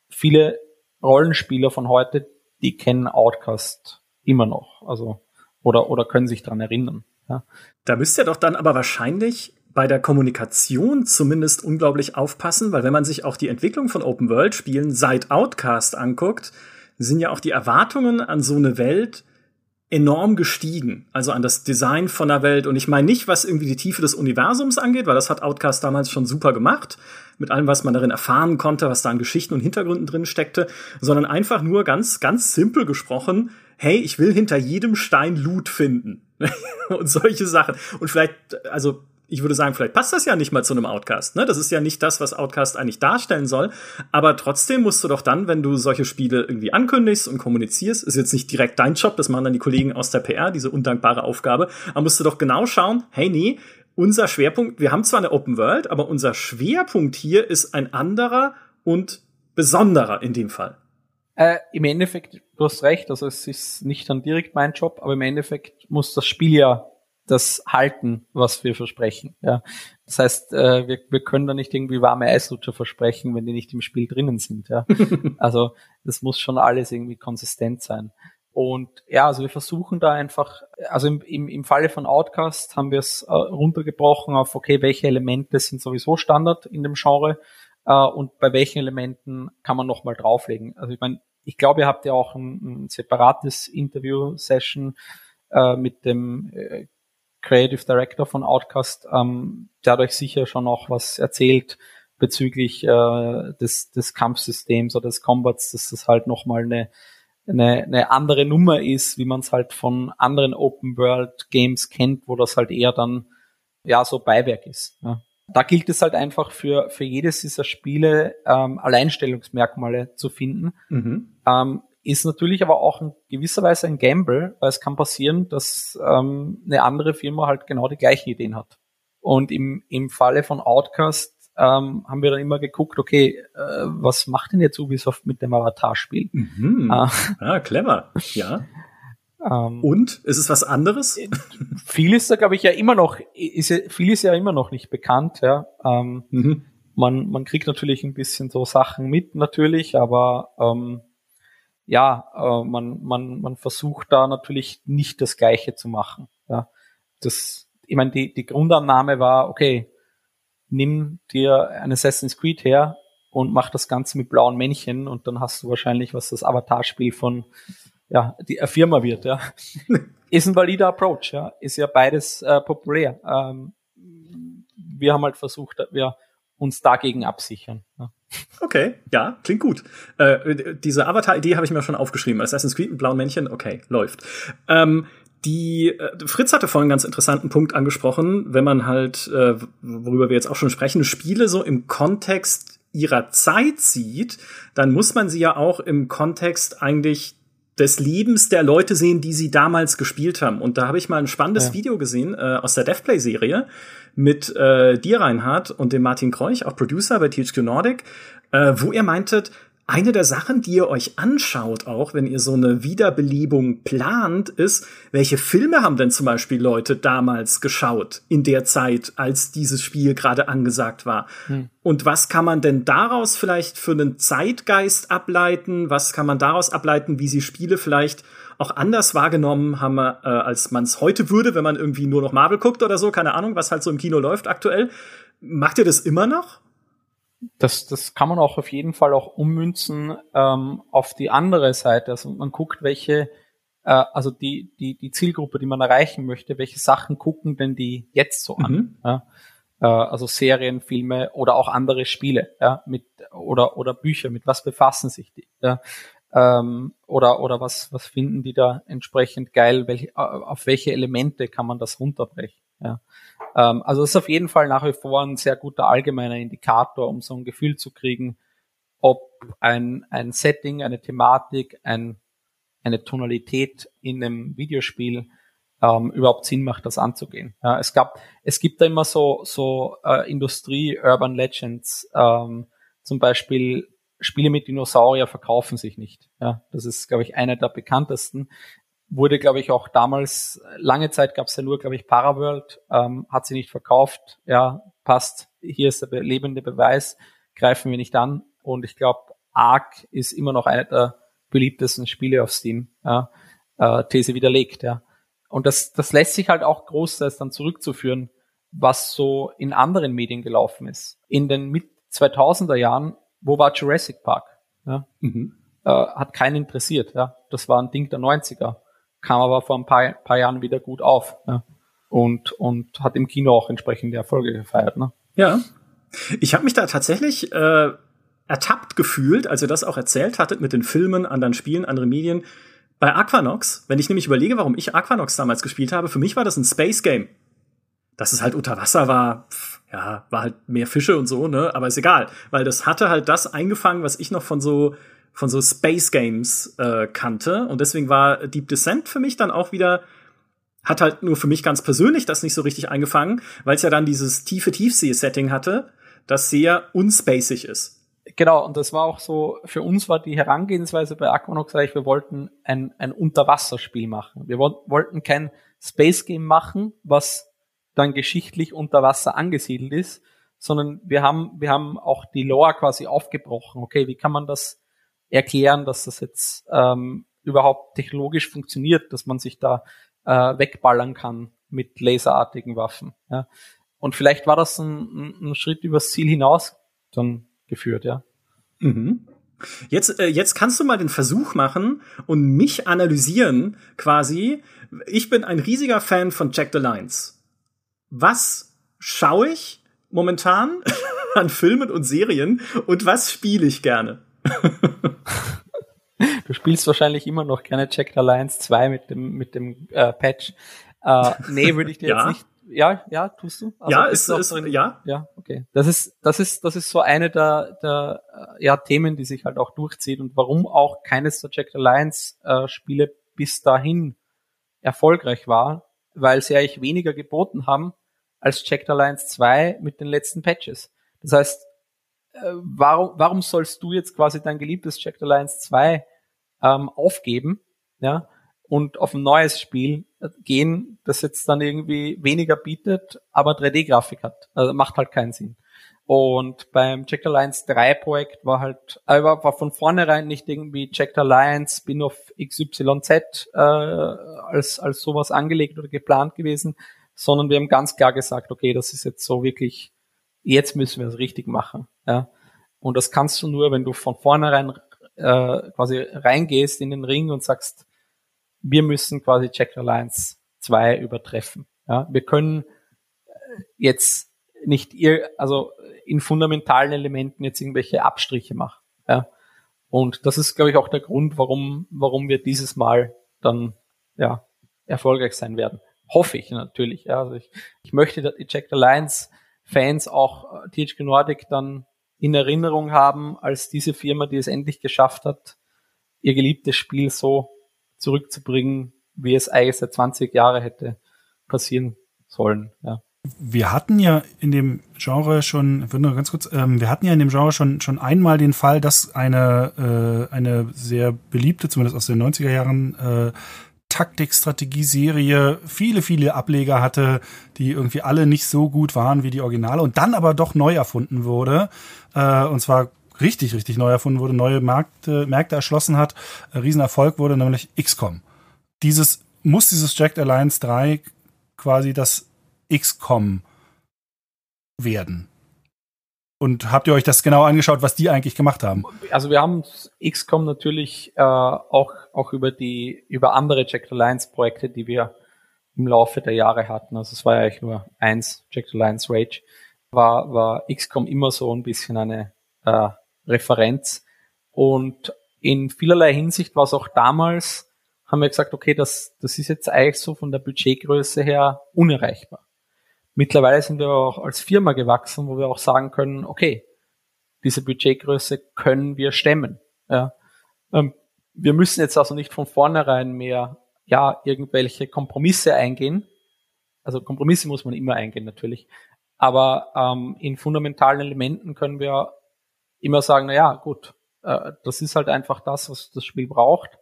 viele Rollenspieler von heute, die kennen Outcast immer noch. Also, oder, oder können sich dran erinnern. Ja. Da müsst ihr doch dann aber wahrscheinlich bei der Kommunikation zumindest unglaublich aufpassen, weil wenn man sich auch die Entwicklung von Open World Spielen seit Outcast anguckt, sind ja auch die Erwartungen an so eine Welt enorm gestiegen, also an das Design von der Welt. Und ich meine nicht, was irgendwie die Tiefe des Universums angeht, weil das hat Outcast damals schon super gemacht, mit allem, was man darin erfahren konnte, was da an Geschichten und Hintergründen drin steckte, sondern einfach nur ganz, ganz simpel gesprochen, hey, ich will hinter jedem Stein Loot finden. und solche Sachen. Und vielleicht, also ich würde sagen, vielleicht passt das ja nicht mal zu einem Outcast. Ne? Das ist ja nicht das, was Outcast eigentlich darstellen soll. Aber trotzdem musst du doch dann, wenn du solche Spiele irgendwie ankündigst und kommunizierst, ist jetzt nicht direkt dein Job, das machen dann die Kollegen aus der PR, diese undankbare Aufgabe, aber musst du doch genau schauen, hey, nee, unser Schwerpunkt, wir haben zwar eine Open World, aber unser Schwerpunkt hier ist ein anderer und besonderer in dem Fall. Äh, Im Endeffekt, du hast recht, also es ist nicht dann direkt mein Job, aber im Endeffekt muss das Spiel ja das halten, was wir versprechen. Ja. Das heißt, äh, wir, wir können da nicht irgendwie warme Eislutscher versprechen, wenn die nicht im Spiel drinnen sind. Ja. also das muss schon alles irgendwie konsistent sein. Und ja, also wir versuchen da einfach, also im, im, im Falle von Outcast haben wir es äh, runtergebrochen auf, okay, welche Elemente sind sowieso Standard in dem Genre äh, und bei welchen Elementen kann man nochmal drauflegen. Also ich meine, ich glaube, ihr habt ja auch ein, ein separates Interview-Session äh, mit dem äh, Creative Director von Outcast, ähm, der hat euch sicher schon auch was erzählt bezüglich äh, des, des Kampfsystems oder des Combats, dass das halt nochmal eine, eine, eine andere Nummer ist, wie man es halt von anderen Open World Games kennt, wo das halt eher dann ja so Beiwerk ist. Ja. Da gilt es halt einfach für, für jedes dieser Spiele ähm, Alleinstellungsmerkmale zu finden. Mhm. Ähm, ist natürlich aber auch in gewisser Weise ein Gamble, weil es kann passieren, dass ähm, eine andere Firma halt genau die gleichen Ideen hat. Und im, im Falle von Outcast ähm, haben wir dann immer geguckt, okay, äh, was macht denn jetzt Ubisoft mit dem Avatar-Spiel? Mhm. Ah. ah, clever, ja. Ähm, Und ist es was anderes? Viel ist da, glaube ich, ja immer noch, ist ja, viel ist ja immer noch nicht bekannt, ja. Ähm, mhm. man, man kriegt natürlich ein bisschen so Sachen mit, natürlich, aber ähm, ja, äh, man, man, man versucht da natürlich nicht das Gleiche zu machen. Ja. Das, ich meine, die, die Grundannahme war, okay, nimm dir ein Assassin's Creed her und mach das Ganze mit blauen Männchen und dann hast du wahrscheinlich, was das Avatar-Spiel von ja, die Firma wird, ja. ist ein valider Approach, ja. Ist ja beides äh, populär. Ähm, wir haben halt versucht, wir uns dagegen absichern. Ja. Okay, ja, klingt gut. Äh, diese Avatar-Idee habe ich mir schon aufgeschrieben. Assassin's Creed mit blauen Männchen, okay, läuft. Ähm, die äh, Fritz hatte vorhin einen ganz interessanten Punkt angesprochen, wenn man halt, äh, worüber wir jetzt auch schon sprechen, Spiele so im Kontext ihrer Zeit sieht, dann muss man sie ja auch im Kontext eigentlich des Lebens der Leute sehen, die sie damals gespielt haben. Und da habe ich mal ein spannendes ja. Video gesehen äh, aus der Devplay-Serie mit äh, dir, Reinhard, und dem Martin Kreuch, auch Producer bei THQ Nordic, äh, wo ihr meintet, eine der Sachen, die ihr euch anschaut, auch wenn ihr so eine Wiederbelebung plant, ist, welche Filme haben denn zum Beispiel Leute damals geschaut in der Zeit, als dieses Spiel gerade angesagt war? Hm. Und was kann man denn daraus vielleicht für einen Zeitgeist ableiten? Was kann man daraus ableiten, wie sie Spiele vielleicht auch anders wahrgenommen haben, äh, als man es heute würde, wenn man irgendwie nur noch Marvel guckt oder so? Keine Ahnung, was halt so im Kino läuft aktuell. Macht ihr das immer noch? das, das kann man auch auf jeden Fall auch ummünzen ähm, auf die andere Seite. Also man guckt, welche, äh, also die, die, die Zielgruppe, die man erreichen möchte, welche Sachen gucken denn die jetzt so an? Mhm. Ja? Äh, also Serien, Filme oder auch andere Spiele, ja, mit oder oder Bücher, mit was befassen sich die? Ja? Ähm, oder oder was was finden die da entsprechend geil? Welche, auf welche Elemente kann man das runterbrechen? Ja? Ähm, also ist auf jeden Fall nach wie vor ein sehr guter allgemeiner Indikator, um so ein Gefühl zu kriegen, ob ein, ein Setting, eine Thematik, ein, eine Tonalität in einem Videospiel ähm, überhaupt Sinn macht, das anzugehen. Ja, es gab, es gibt da immer so so äh, Industrie Urban Legends, ähm, zum Beispiel Spiele mit Dinosaurier verkaufen sich nicht. Ja, das ist, glaube ich, einer der bekanntesten wurde, glaube ich, auch damals, lange Zeit gab es ja nur, glaube ich, Paraworld, ähm, hat sie nicht verkauft. Ja, passt, hier ist der lebende Beweis, greifen wir nicht an. Und ich glaube, Ark ist immer noch einer der beliebtesten Spiele auf Steam. Ja, äh, These widerlegt, ja. Und das, das lässt sich halt auch großteils dann zurückzuführen, was so in anderen Medien gelaufen ist. In den mit 2000er Jahren, wo war Jurassic Park? Ja? Mhm. Äh, hat keinen interessiert. Ja? Das war ein Ding der 90er kam aber vor ein paar, paar Jahren wieder gut auf. Ja. Und, und hat im Kino auch entsprechende Erfolge gefeiert. Ne? Ja. Ich habe mich da tatsächlich äh, ertappt gefühlt, als ihr das auch erzählt hattet mit den Filmen, anderen Spielen, anderen Medien. Bei Aquanox, wenn ich nämlich überlege, warum ich Aquanox damals gespielt habe, für mich war das ein Space Game. Dass es halt unter Wasser war, ja, war halt mehr Fische und so, ne? Aber ist egal, weil das hatte halt das eingefangen, was ich noch von so von so Space Games äh, kannte. Und deswegen war Deep Descent für mich dann auch wieder, hat halt nur für mich ganz persönlich das nicht so richtig eingefangen, weil es ja dann dieses tiefe Tiefsee-Setting hatte, das sehr unspacig ist. Genau, und das war auch so, für uns war die Herangehensweise bei Aquanox eigentlich, wir wollten ein, ein Unterwasserspiel machen. Wir wollten kein Space Game machen, was dann geschichtlich unter Wasser angesiedelt ist, sondern wir haben, wir haben auch die Lore quasi aufgebrochen. Okay, wie kann man das erklären, dass das jetzt ähm, überhaupt technologisch funktioniert, dass man sich da äh, wegballern kann mit laserartigen Waffen. Ja. Und vielleicht war das ein, ein Schritt übers Ziel hinaus dann geführt, ja. Mhm. Jetzt, äh, jetzt kannst du mal den Versuch machen und mich analysieren, quasi. Ich bin ein riesiger Fan von Jack the Lines. Was schaue ich momentan an Filmen und Serien und was spiele ich gerne? du spielst wahrscheinlich immer noch gerne Checked Alliance 2 mit dem, mit dem äh, Patch. Äh, nee, würde ich dir ja. jetzt nicht. Ja, ja, tust du? Also ja, ist, ist drin? ja. Ja, okay. Das ist, das ist, das ist so eine der, der äh, ja, Themen, die sich halt auch durchzieht und warum auch keines der Checked Alliance äh, Spiele bis dahin erfolgreich war, weil sie eigentlich weniger geboten haben als Checked Alliance 2 mit den letzten Patches. Das heißt, äh, warum, warum sollst du jetzt quasi dein geliebtes Checked Alliance 2 ähm, aufgeben, ja, und auf ein neues Spiel äh, gehen, das jetzt dann irgendwie weniger bietet, aber 3D-Grafik hat. Also macht halt keinen Sinn. Und beim Checked Alliance 3 Projekt war halt, äh, war von vornherein nicht irgendwie Checked Alliance Spin-off XYZ äh, als, als sowas angelegt oder geplant gewesen, sondern wir haben ganz klar gesagt, okay, das ist jetzt so wirklich jetzt müssen wir es richtig machen. Ja. Und das kannst du nur, wenn du von vornherein äh, quasi reingehst in den Ring und sagst, wir müssen quasi Check Alliance 2 übertreffen. Ja, wir können äh, jetzt nicht ihr, also in fundamentalen Elementen jetzt irgendwelche Abstriche machen. Ja. Und das ist, glaube ich, auch der Grund, warum, warum wir dieses Mal dann ja erfolgreich sein werden. Hoffe ich natürlich. Ja. Also ich, ich möchte, dass die Check Alliance Fans auch äh, THQ Nordic dann in Erinnerung haben als diese Firma, die es endlich geschafft hat, ihr geliebtes Spiel so zurückzubringen, wie es eigentlich seit 20 Jahren hätte passieren sollen. Ja. Wir hatten ja in dem Genre schon, ich würde noch ganz kurz, ähm, wir hatten ja in dem Genre schon schon einmal den Fall, dass eine äh, eine sehr beliebte, zumindest aus den 90er Jahren, äh, Taktik-Strategie-Serie viele, viele Ableger hatte, die irgendwie alle nicht so gut waren wie die Originale und dann aber doch neu erfunden wurde. Äh, und zwar richtig, richtig neu erfunden wurde, neue Märkte, Märkte erschlossen hat, äh, Riesenerfolg wurde, nämlich XCOM. Dieses, muss dieses Jacked Alliance 3 quasi das XCOM werden. Und habt ihr euch das genau angeschaut, was die eigentlich gemacht haben? Also wir haben XCOM natürlich äh, auch, auch über die, über andere Jacked Alliance Projekte, die wir im Laufe der Jahre hatten. Also es war ja eigentlich nur eins, Jacked Alliance Rage, war, war XCOM immer so ein bisschen eine äh, Referenz. Und in vielerlei Hinsicht war es auch damals, haben wir gesagt, okay, das, das ist jetzt eigentlich so von der Budgetgröße her unerreichbar. Mittlerweile sind wir auch als Firma gewachsen, wo wir auch sagen können, okay, diese Budgetgröße können wir stemmen. Ja. Ähm, wir müssen jetzt also nicht von vornherein mehr ja irgendwelche Kompromisse eingehen. Also Kompromisse muss man immer eingehen natürlich. Aber ähm, in fundamentalen Elementen können wir immer sagen, na ja, gut, äh, das ist halt einfach das, was das Spiel braucht.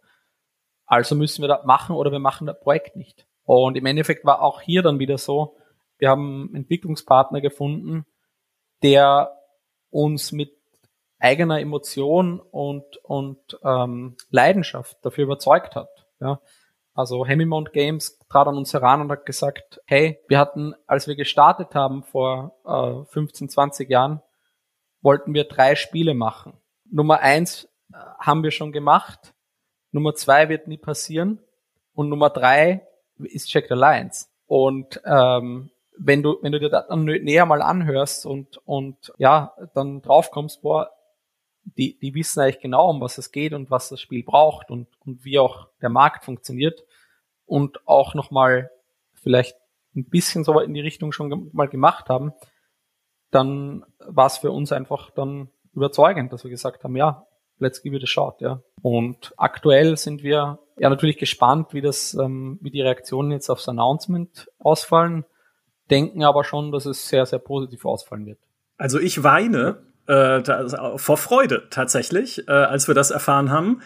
Also müssen wir das machen oder wir machen das Projekt nicht. Und im Endeffekt war auch hier dann wieder so, wir haben Entwicklungspartner gefunden, der uns mit eigener Emotion und, und ähm, Leidenschaft dafür überzeugt hat. Ja. Also Hemimont Games trat an uns heran und hat gesagt, hey, wir hatten, als wir gestartet haben vor äh, 15, 20 Jahren, wollten wir drei Spiele machen. Nummer eins äh, haben wir schon gemacht, Nummer zwei wird nie passieren und Nummer drei ist Check Alliance. Und ähm, wenn du, wenn du dir das dann näher mal anhörst und, und ja, dann draufkommst, boah, die, die wissen eigentlich genau, um was es geht und was das Spiel braucht und, und wie auch der Markt funktioniert und auch nochmal vielleicht ein bisschen so in die Richtung schon mal gemacht haben, dann war es für uns einfach dann überzeugend, dass wir gesagt haben, ja, let's give it a shot, ja. Und aktuell sind wir ja natürlich gespannt, wie das, ähm, wie die Reaktionen jetzt aufs Announcement ausfallen denken aber schon, dass es sehr, sehr positiv ausfallen wird. Also ich weine äh, vor Freude tatsächlich, äh, als wir das erfahren haben.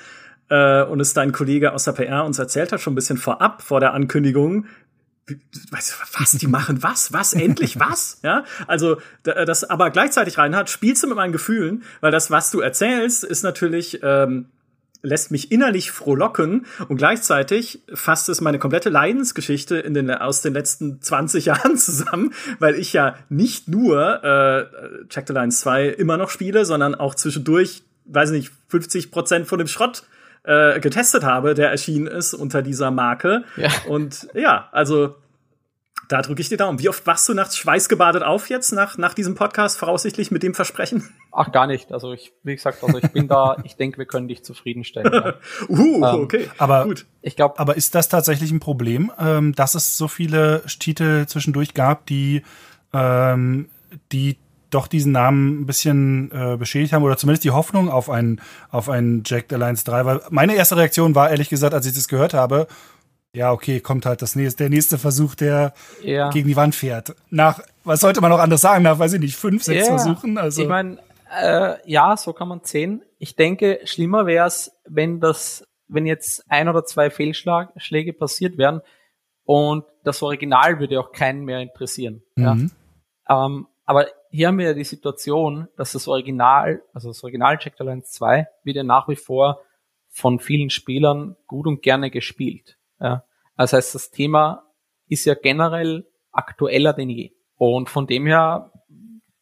Äh, und es dein Kollege aus der PR uns erzählt hat, schon ein bisschen vorab vor der Ankündigung, weißt du, was, die machen was? Was? Endlich was? Ja, also das aber gleichzeitig reinhat, spielst du mit meinen Gefühlen, weil das, was du erzählst, ist natürlich ähm, lässt mich innerlich frohlocken und gleichzeitig fasst es meine komplette Leidensgeschichte in den, aus den letzten 20 Jahren zusammen, weil ich ja nicht nur äh, Check the Lines 2 immer noch spiele, sondern auch zwischendurch, weiß nicht, 50 Prozent von dem Schrott äh, getestet habe, der erschienen ist unter dieser Marke. Ja. Und ja, also da drücke ich dir Daumen. Wie oft wachst du nachts schweißgebadet auf jetzt nach, nach diesem Podcast, voraussichtlich mit dem Versprechen? Ach, gar nicht. Also ich, wie gesagt, also ich bin da, ich denke, wir können dich zufriedenstellen. Ja. uh, ähm, okay. Aber gut. Ich glaube. Aber ist das tatsächlich ein Problem, ähm, dass es so viele Titel zwischendurch gab, die, ähm, die doch diesen Namen ein bisschen äh, beschädigt haben oder zumindest die Hoffnung auf einen auf einen Jack Alliance 3, weil meine erste Reaktion war ehrlich gesagt, als ich das gehört habe, ja, okay, kommt halt das nächste, der nächste Versuch, der ja. gegen die Wand fährt. Nach, was sollte man noch anders sagen, nach, weiß ich nicht, fünf, sechs ja. Versuchen? Also. Ich meine, äh, ja, so kann man sehen. Ich denke, schlimmer wäre es, wenn das, wenn jetzt ein oder zwei Fehlschläge passiert wären und das Original würde auch keinen mehr interessieren. Mhm. Ja. Ähm, aber hier haben wir ja die Situation, dass das Original, also das Original Check Alliance 2, wird ja nach wie vor von vielen Spielern gut und gerne gespielt. Ja. Das heißt, das Thema ist ja generell aktueller denn je. Und von dem her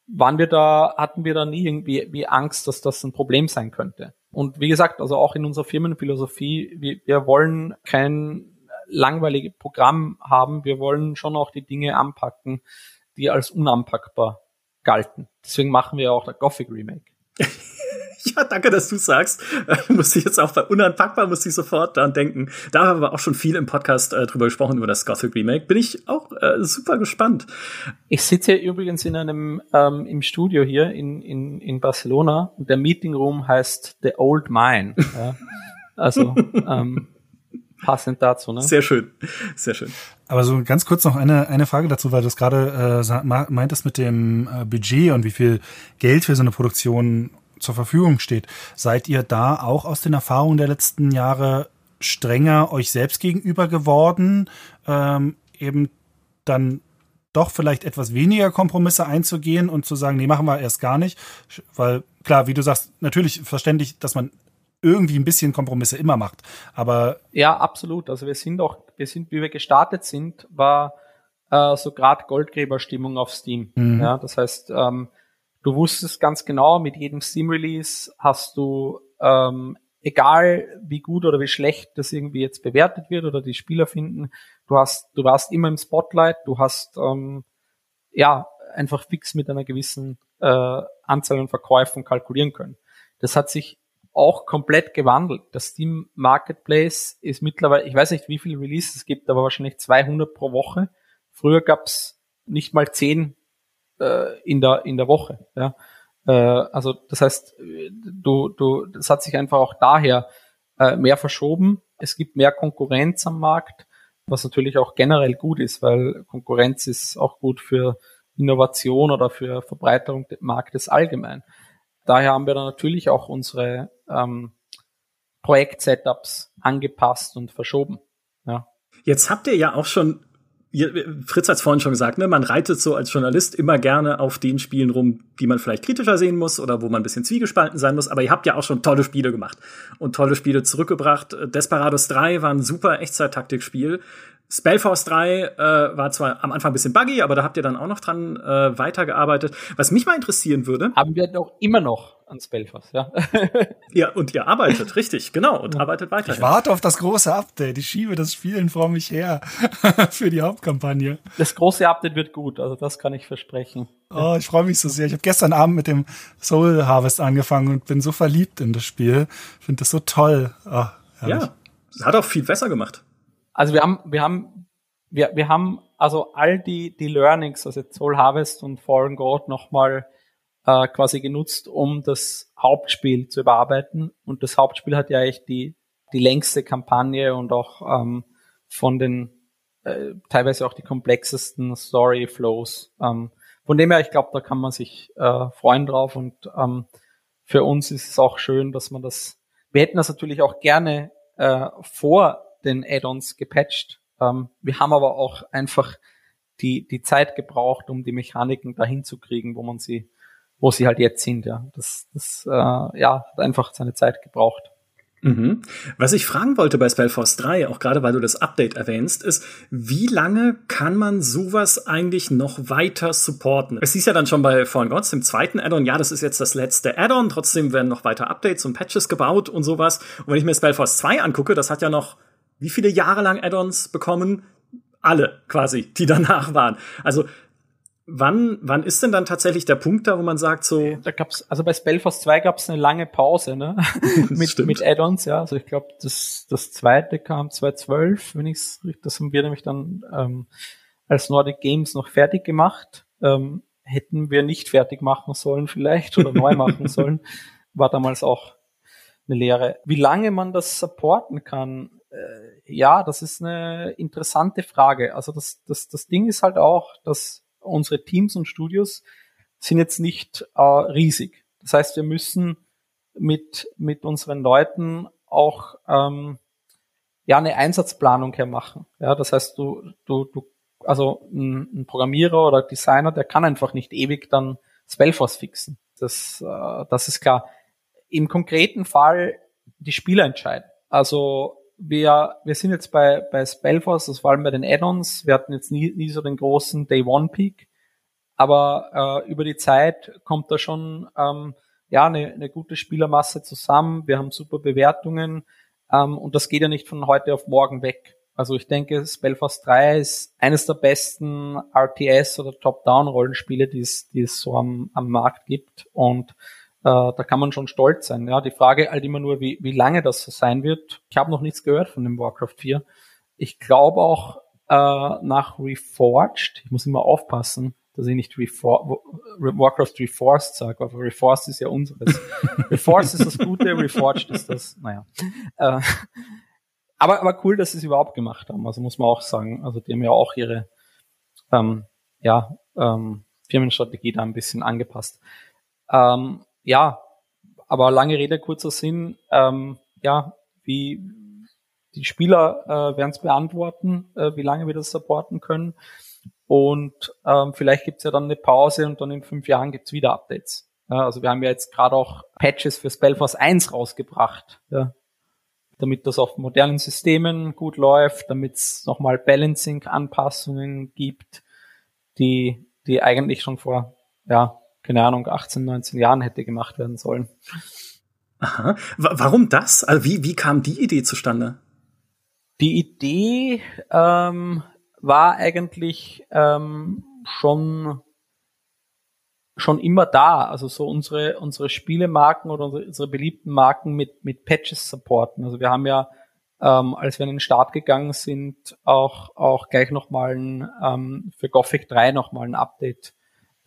waren wir da, hatten wir da nie irgendwie wie Angst, dass das ein Problem sein könnte. Und wie gesagt, also auch in unserer Firmenphilosophie, wir, wir wollen kein langweiliges Programm haben, wir wollen schon auch die Dinge anpacken, die als unanpackbar galten. Deswegen machen wir auch der Gothic Remake. Ja, danke, dass du sagst. Äh, muss ich jetzt auch bei Unanpackbar, muss ich sofort daran denken. Da haben wir auch schon viel im Podcast äh, drüber gesprochen, über das Gothic Remake. Bin ich auch äh, super gespannt. Ich sitze hier übrigens in einem, ähm, im Studio hier in, in, in Barcelona und der Meeting Room heißt The Old Mine. Ja. Also, ähm, passend dazu, ne? Sehr schön, sehr schön. Aber so ganz kurz noch eine, eine Frage dazu, weil du es gerade äh, meintest mit dem äh, Budget und wie viel Geld für so eine Produktion zur Verfügung steht. Seid ihr da auch aus den Erfahrungen der letzten Jahre strenger euch selbst gegenüber geworden, ähm, eben dann doch vielleicht etwas weniger Kompromisse einzugehen und zu sagen, nee, machen wir erst gar nicht, weil klar, wie du sagst, natürlich verständlich, dass man irgendwie ein bisschen Kompromisse immer macht, aber ja, absolut. Also wir sind auch, wir sind, wie wir gestartet sind, war äh, so gerade Goldgräberstimmung auf Steam. Mhm. Ja, das heißt, ähm, du wusstest ganz genau, mit jedem Steam-Release hast du, ähm, egal wie gut oder wie schlecht das irgendwie jetzt bewertet wird oder die Spieler finden, du hast, du warst immer im Spotlight, du hast ähm, ja einfach fix mit einer gewissen äh, Anzahl an Verkäufen kalkulieren können. Das hat sich auch komplett gewandelt. Das Steam Marketplace ist mittlerweile, ich weiß nicht, wie viele Releases es gibt, aber wahrscheinlich 200 pro Woche. Früher gab's nicht mal 10 äh, in der in der Woche. Ja? Äh, also das heißt, du du das hat sich einfach auch daher äh, mehr verschoben. Es gibt mehr Konkurrenz am Markt, was natürlich auch generell gut ist, weil Konkurrenz ist auch gut für Innovation oder für Verbreiterung des Marktes allgemein. Daher haben wir dann natürlich auch unsere ähm, Projekt-Setups angepasst und verschoben. Ja. Jetzt habt ihr ja auch schon Fritz hat es vorhin schon gesagt, ne, man reitet so als Journalist immer gerne auf den Spielen rum, die man vielleicht kritischer sehen muss oder wo man ein bisschen zwiegespalten sein muss. Aber ihr habt ja auch schon tolle Spiele gemacht und tolle Spiele zurückgebracht. Desperados 3 war ein super Echtzeit-Taktikspiel. Spellforce 3 äh, war zwar am Anfang ein bisschen buggy, aber da habt ihr dann auch noch dran äh, weitergearbeitet. Was mich mal interessieren würde. Haben wir doch immer noch an Spellforce, ja. ja, und ihr arbeitet, richtig, genau, und arbeitet weiter. Ich warte auf das große Update. Ich schiebe das Spielen vor mich her für die Hauptkampagne. Das große Update wird gut, also das kann ich versprechen. Oh, ich freue mich so sehr. Ich habe gestern Abend mit dem Soul Harvest angefangen und bin so verliebt in das Spiel. Ich finde das so toll. Oh, ja, hat auch viel besser gemacht. Also wir haben, wir haben, wir, wir haben also all die, die Learnings, also Soul Harvest und Fallen God nochmal äh, quasi genutzt, um das Hauptspiel zu überarbeiten. Und das Hauptspiel hat ja eigentlich die, die längste Kampagne und auch ähm, von den äh, teilweise auch die komplexesten Story Flows. Ähm, von dem her, ich glaube, da kann man sich äh, freuen drauf und ähm, für uns ist es auch schön, dass man das. Wir hätten das natürlich auch gerne äh, vor den Add-ons gepatcht. Ähm, wir haben aber auch einfach die, die Zeit gebraucht, um die Mechaniken dahin zu kriegen, wo man sie, wo sie halt jetzt sind. Ja, das, das äh, ja, hat einfach seine Zeit gebraucht. Mhm. Was ich fragen wollte bei Spellforce 3, auch gerade weil du das Update erwähnst, ist, wie lange kann man sowas eigentlich noch weiter supporten? Es hieß ja dann schon bei Fallen Gods, dem zweiten Addon, ja, das ist jetzt das letzte Addon, trotzdem werden noch weiter Updates und Patches gebaut und sowas. Und wenn ich mir Spellforce 2 angucke, das hat ja noch wie viele Jahre lang Add-ons bekommen? Alle quasi, die danach waren. Also wann, wann ist denn dann tatsächlich der Punkt da, wo man sagt so? Da gab's, also bei Spellforce 2 gab's eine lange Pause, ne? mit, mit Add-ons, ja. Also ich glaube, das, das zweite kam 2012, wenn ich's das haben wir nämlich dann ähm, als Nordic Games noch fertig gemacht. Ähm, hätten wir nicht fertig machen sollen vielleicht oder neu machen sollen. War damals auch eine Lehre. Wie lange man das supporten kann, äh, ja, das ist eine interessante Frage. Also das, das, das Ding ist halt auch, dass unsere Teams und Studios sind jetzt nicht äh, riesig. Das heißt, wir müssen mit, mit unseren Leuten auch ähm, ja eine Einsatzplanung hermachen. Ja, das heißt, du, du, du, also ein, ein Programmierer oder Designer, der kann einfach nicht ewig dann Spellforce fixen. Das, äh, das ist klar. Im konkreten Fall die Spieler entscheiden. Also wir, wir sind jetzt bei, bei Spellforce, das vor allem bei den Add-ons. Wir hatten jetzt nie, nie so den großen Day One Peak. aber äh, über die Zeit kommt da schon ähm, ja eine, eine gute Spielermasse zusammen. Wir haben super Bewertungen ähm, und das geht ja nicht von heute auf morgen weg. Also ich denke, Spellforce 3 ist eines der besten RTS oder Top-Down-Rollenspiele, die es, die es so am, am Markt gibt. Und da kann man schon stolz sein. Ja, die Frage halt immer nur, wie, wie lange das so sein wird. Ich habe noch nichts gehört von dem Warcraft 4. Ich glaube auch äh, nach Reforged, ich muss immer aufpassen, dass ich nicht Refor Warcraft Reforced sage, aber Reforced ist ja unseres. Reforced ist das Gute, Reforged ist das, naja. Äh, aber, aber cool, dass sie es überhaupt gemacht haben. Also muss man auch sagen. Also die haben ja auch ihre ähm, ja, ähm, Firmenstrategie da ein bisschen angepasst. Ähm, ja, aber lange Rede, kurzer Sinn. Ähm, ja, wie die Spieler äh, werden es beantworten, äh, wie lange wir das supporten können. Und ähm, vielleicht gibt's ja dann eine Pause und dann in fünf Jahren gibt's wieder Updates. Ja, also wir haben ja jetzt gerade auch Patches für Spellforce 1 rausgebracht. Ja, damit das auf modernen Systemen gut läuft, damit es nochmal Balancing-Anpassungen gibt, die, die eigentlich schon vor, ja, keine Ahnung, 18, 19 Jahren hätte gemacht werden sollen. Aha. Warum das? Also wie, wie kam die Idee zustande? Die Idee ähm, war eigentlich ähm, schon schon immer da. Also so unsere, unsere Spielemarken oder unsere, unsere beliebten Marken mit, mit Patches supporten. Also wir haben ja, ähm, als wir in den Start gegangen sind, auch, auch gleich nochmal ein, ähm, für Gothic 3 nochmal ein Update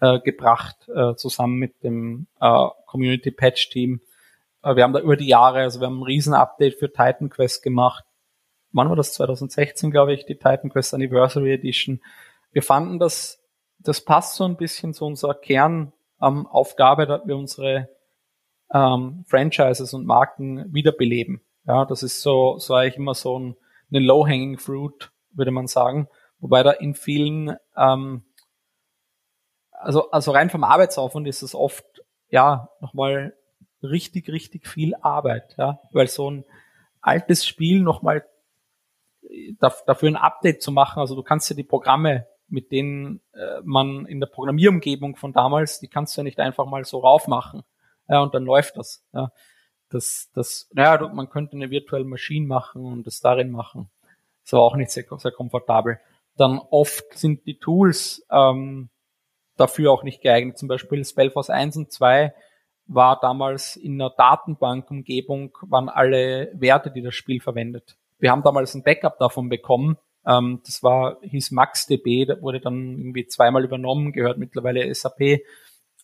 äh, gebracht, äh, zusammen mit dem äh, Community Patch Team. Äh, wir haben da über die Jahre, also wir haben ein riesen Update für Titan Quest gemacht. Wann war das? 2016, glaube ich, die Titan Quest Anniversary Edition. Wir fanden das das passt so ein bisschen zu unserer Kernaufgabe, ähm, dass wir unsere ähm, Franchises und Marken wiederbeleben. Ja, das ist so, so eigentlich immer so ein, eine low-hanging fruit, würde man sagen. Wobei da in vielen, ähm, also, also rein vom Arbeitsaufwand ist es oft, ja, nochmal richtig, richtig viel Arbeit, ja, weil so ein altes Spiel nochmal dafür ein Update zu machen, also du kannst ja die Programme mit denen äh, man in der Programmierumgebung von damals, die kannst du ja nicht einfach mal so raufmachen. Ja, und dann läuft das. Ja. Das, das, naja, man könnte eine virtuelle Maschine machen und das darin machen. Das war auch nicht sehr, sehr komfortabel. Dann oft sind die Tools ähm, dafür auch nicht geeignet. Zum Beispiel Spellforce 1 und 2 war damals in einer Datenbankumgebung, waren alle Werte, die das Spiel verwendet. Wir haben damals ein Backup davon bekommen, ähm, das war, hieß MaxDB, da wurde dann irgendwie zweimal übernommen, gehört mittlerweile SAP.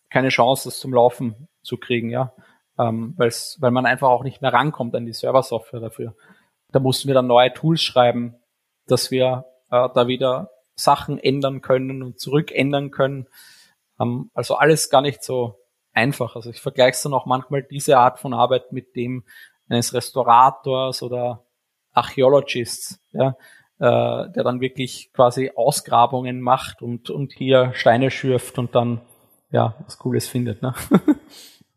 Keine Chance, das zum Laufen zu kriegen, ja. Ähm, weil's, weil man einfach auch nicht mehr rankommt an die Serversoftware dafür. Da mussten wir dann neue Tools schreiben, dass wir äh, da wieder Sachen ändern können und zurückändern können. Ähm, also alles gar nicht so einfach. Also ich vergleiche es dann auch manchmal diese Art von Arbeit mit dem eines Restaurators oder Archaeologists, ja, äh, der dann wirklich quasi Ausgrabungen macht und, und hier Steine schürft und dann ja was Cooles findet. Ne?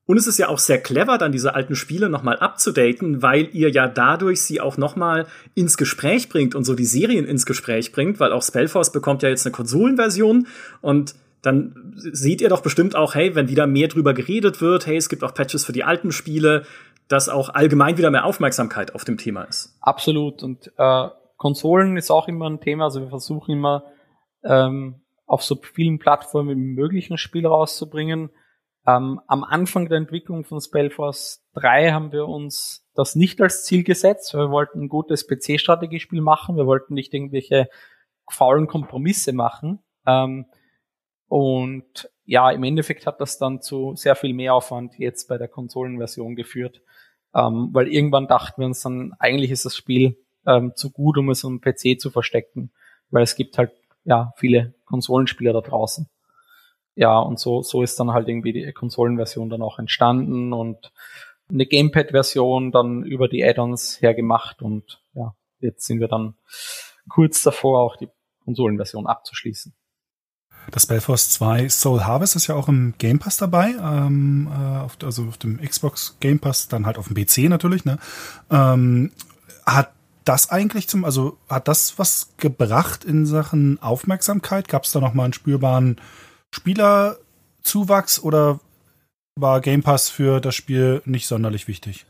Und es ist ja auch sehr clever, dann diese alten Spiele nochmal abzudaten, weil ihr ja dadurch sie auch nochmal ins Gespräch bringt und so die Serien ins Gespräch bringt, weil auch Spellforce bekommt ja jetzt eine Konsolenversion und dann seht ihr doch bestimmt auch, hey, wenn wieder mehr drüber geredet wird, hey, es gibt auch Patches für die alten Spiele, dass auch allgemein wieder mehr Aufmerksamkeit auf dem Thema ist. Absolut. Und äh, Konsolen ist auch immer ein Thema. Also wir versuchen immer ähm, auf so vielen Plattformen wie möglich ein Spiel rauszubringen. Ähm, am Anfang der Entwicklung von Spellforce 3 haben wir uns das nicht als Ziel gesetzt. Wir wollten ein gutes PC-Strategiespiel machen. Wir wollten nicht irgendwelche faulen Kompromisse machen. Ähm, und ja, im Endeffekt hat das dann zu sehr viel Mehraufwand jetzt bei der Konsolenversion geführt. Ähm, weil irgendwann dachten wir uns dann, eigentlich ist das Spiel ähm, zu gut, um es am PC zu verstecken, weil es gibt halt ja viele Konsolenspieler da draußen. Ja, und so, so ist dann halt irgendwie die Konsolenversion dann auch entstanden und eine Gamepad-Version dann über die Add-ons hergemacht und ja, jetzt sind wir dann kurz davor, auch die Konsolenversion abzuschließen. Das Belfast 2 Soul Harvest ist ja auch im Game Pass dabei, ähm, äh, auf, also auf dem Xbox Game Pass, dann halt auf dem PC natürlich. Ne? Ähm, hat das eigentlich zum, also hat das was gebracht in Sachen Aufmerksamkeit? Gab es da noch mal einen spürbaren Spielerzuwachs oder war Game Pass für das Spiel nicht sonderlich wichtig?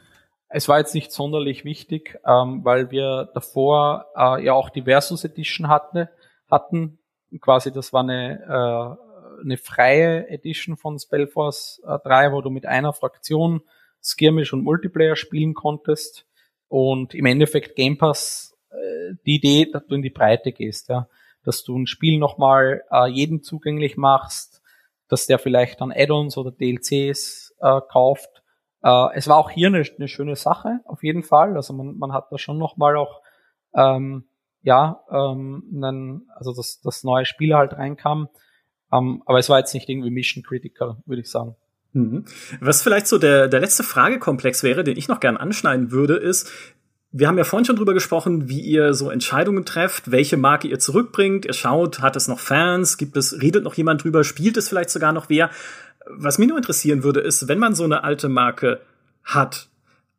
Es war jetzt nicht sonderlich wichtig, ähm, weil wir davor äh, ja auch die Versus Edition hatte, hatten. Quasi, das war eine, äh, eine freie Edition von Spellforce äh, 3, wo du mit einer Fraktion Skirmish und Multiplayer spielen konntest. Und im Endeffekt Game Pass äh, die Idee, dass du in die Breite gehst, ja. Dass du ein Spiel nochmal äh, jedem zugänglich machst, dass der vielleicht dann Add-ons oder DLCs äh, kauft. Äh, es war auch hier eine, eine, schöne Sache, auf jeden Fall. Also man, man hat da schon nochmal auch ähm, ja, ähm, einen, also das, das neue Spiel halt reinkam. Ähm, aber es war jetzt nicht irgendwie Mission Critical, würde ich sagen. Mhm. Was vielleicht so der, der letzte Fragekomplex wäre, den ich noch gern anschneiden würde, ist, wir haben ja vorhin schon drüber gesprochen, wie ihr so Entscheidungen trefft, welche Marke ihr zurückbringt. Ihr schaut, hat es noch Fans? Gibt es, redet noch jemand drüber? Spielt es vielleicht sogar noch wer? Was mich nur interessieren würde, ist, wenn man so eine alte Marke hat,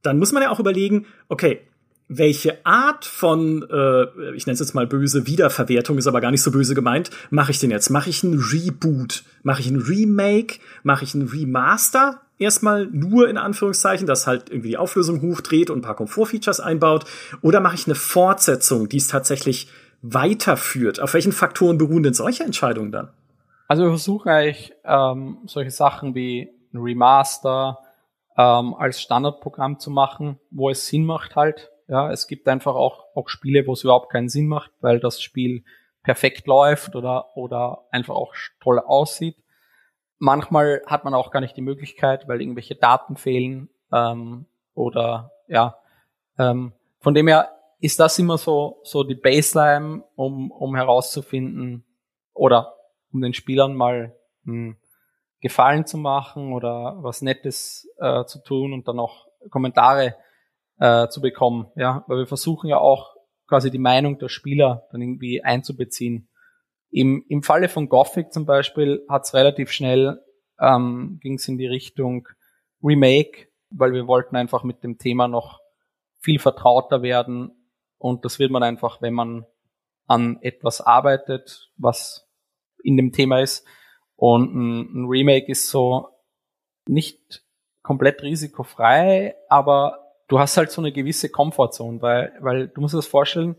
dann muss man ja auch überlegen, okay, welche Art von, äh, ich nenne es jetzt mal böse, Wiederverwertung, ist aber gar nicht so böse gemeint, mache ich denn jetzt? Mache ich ein Reboot? Mache ich ein Remake? Mache ich ein Remaster? Erstmal nur in Anführungszeichen, das halt irgendwie die Auflösung hochdreht und ein paar Komfortfeatures einbaut. Oder mache ich eine Fortsetzung, die es tatsächlich weiterführt? Auf welchen Faktoren beruhen denn solche Entscheidungen dann? Also wir versuchen eigentlich ähm, solche Sachen wie ein Remaster ähm, als Standardprogramm zu machen, wo es Sinn macht halt, ja, es gibt einfach auch, auch Spiele, wo es überhaupt keinen Sinn macht, weil das Spiel perfekt läuft oder, oder einfach auch toll aussieht. Manchmal hat man auch gar nicht die Möglichkeit, weil irgendwelche Daten fehlen ähm, oder ja. Ähm, von dem her ist das immer so, so die Baseline, um, um herauszufinden oder um den Spielern mal hm, Gefallen zu machen oder was Nettes äh, zu tun und dann auch Kommentare äh, zu bekommen. Ja, weil wir versuchen ja auch quasi die Meinung der Spieler dann irgendwie einzubeziehen. Im, im Falle von Gothic zum Beispiel hat es relativ schnell ähm, ging es in die Richtung Remake, weil wir wollten einfach mit dem Thema noch viel vertrauter werden und das wird man einfach, wenn man an etwas arbeitet, was in dem Thema ist. Und ein, ein Remake ist so nicht komplett risikofrei, aber du hast halt so eine gewisse Komfortzone, weil, weil du musst dir das vorstellen,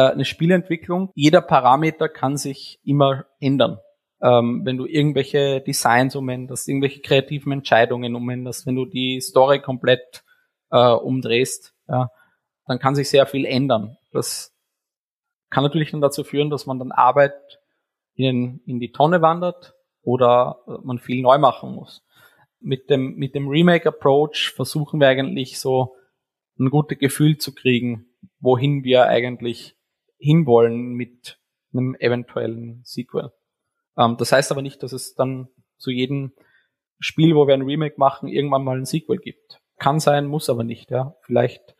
eine Spielentwicklung, jeder Parameter kann sich immer ändern. Ähm, wenn du irgendwelche Designs umänderst, irgendwelche kreativen Entscheidungen umänderst, wenn du die Story komplett äh, umdrehst, ja, dann kann sich sehr viel ändern. Das kann natürlich dann dazu führen, dass man dann Arbeit in, in die Tonne wandert oder man viel neu machen muss mit dem, mit dem Remake-Approach versuchen wir eigentlich so ein gutes Gefühl zu kriegen, wohin wir eigentlich hinwollen mit einem eventuellen Sequel. Ähm, das heißt aber nicht, dass es dann zu jedem Spiel, wo wir ein Remake machen, irgendwann mal ein Sequel gibt. Kann sein, muss aber nicht, ja. Vielleicht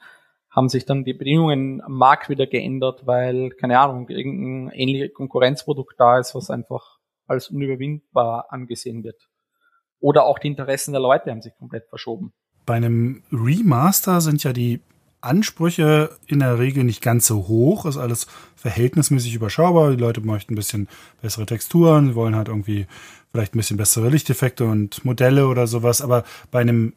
haben sich dann die Bedingungen am Markt wieder geändert, weil, keine Ahnung, irgendein ähnliches Konkurrenzprodukt da ist, was einfach als unüberwindbar angesehen wird oder auch die Interessen der Leute haben sich komplett verschoben. Bei einem Remaster sind ja die Ansprüche in der Regel nicht ganz so hoch, ist alles verhältnismäßig überschaubar. Die Leute möchten ein bisschen bessere Texturen, sie wollen halt irgendwie vielleicht ein bisschen bessere Lichteffekte und Modelle oder sowas. Aber bei einem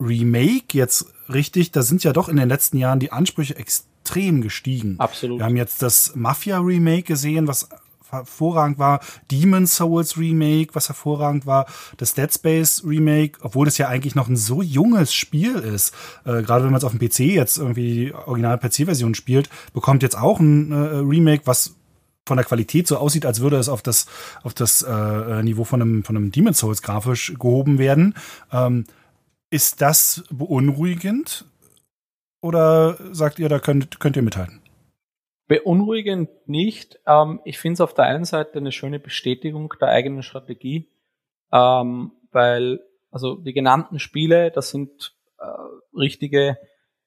Remake jetzt richtig, da sind ja doch in den letzten Jahren die Ansprüche extrem gestiegen. Absolut. Wir haben jetzt das Mafia Remake gesehen, was hervorragend war, Demon Souls Remake, was hervorragend war, das Dead Space Remake, obwohl das ja eigentlich noch ein so junges Spiel ist, äh, gerade wenn man es auf dem PC jetzt irgendwie die original PC-Version spielt, bekommt jetzt auch ein äh, Remake, was von der Qualität so aussieht, als würde es auf das auf das äh, Niveau von einem von einem Demon Souls grafisch gehoben werden. Ähm, ist das beunruhigend? Oder sagt ihr, da könnt, könnt ihr mithalten? Beunruhigend nicht. Ähm, ich finde es auf der einen Seite eine schöne Bestätigung der eigenen Strategie, ähm, weil also die genannten Spiele, das sind äh, richtige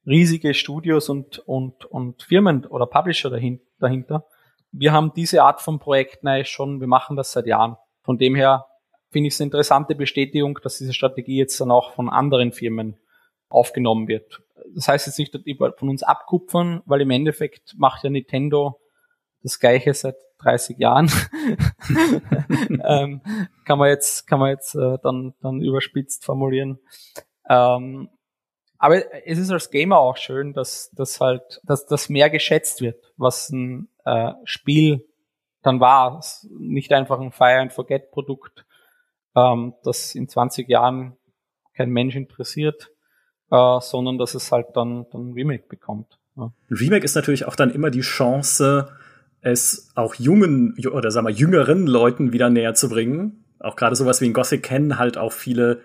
riesige Studios und und und Firmen oder Publisher dahin, dahinter. Wir haben diese Art von Projekten eigentlich schon, wir machen das seit Jahren. Von dem her finde ich es eine interessante Bestätigung, dass diese Strategie jetzt dann auch von anderen Firmen aufgenommen wird das heißt jetzt nicht, dass die von uns abkupfern, weil im Endeffekt macht ja Nintendo das Gleiche seit 30 Jahren. ähm, kann man jetzt, kann man jetzt äh, dann, dann überspitzt formulieren. Ähm, aber es ist als Gamer auch schön, dass, dass halt, dass das mehr geschätzt wird, was ein äh, Spiel dann war. Nicht einfach ein Fire and Forget Produkt, ähm, das in 20 Jahren kein Mensch interessiert, äh, sondern dass es halt dann, dann Remake bekommt. Ja. Remake ist natürlich auch dann immer die Chance, es auch jungen oder sagen wir jüngeren Leuten wieder näher zu bringen. Auch gerade sowas wie in Gothic kennen halt auch viele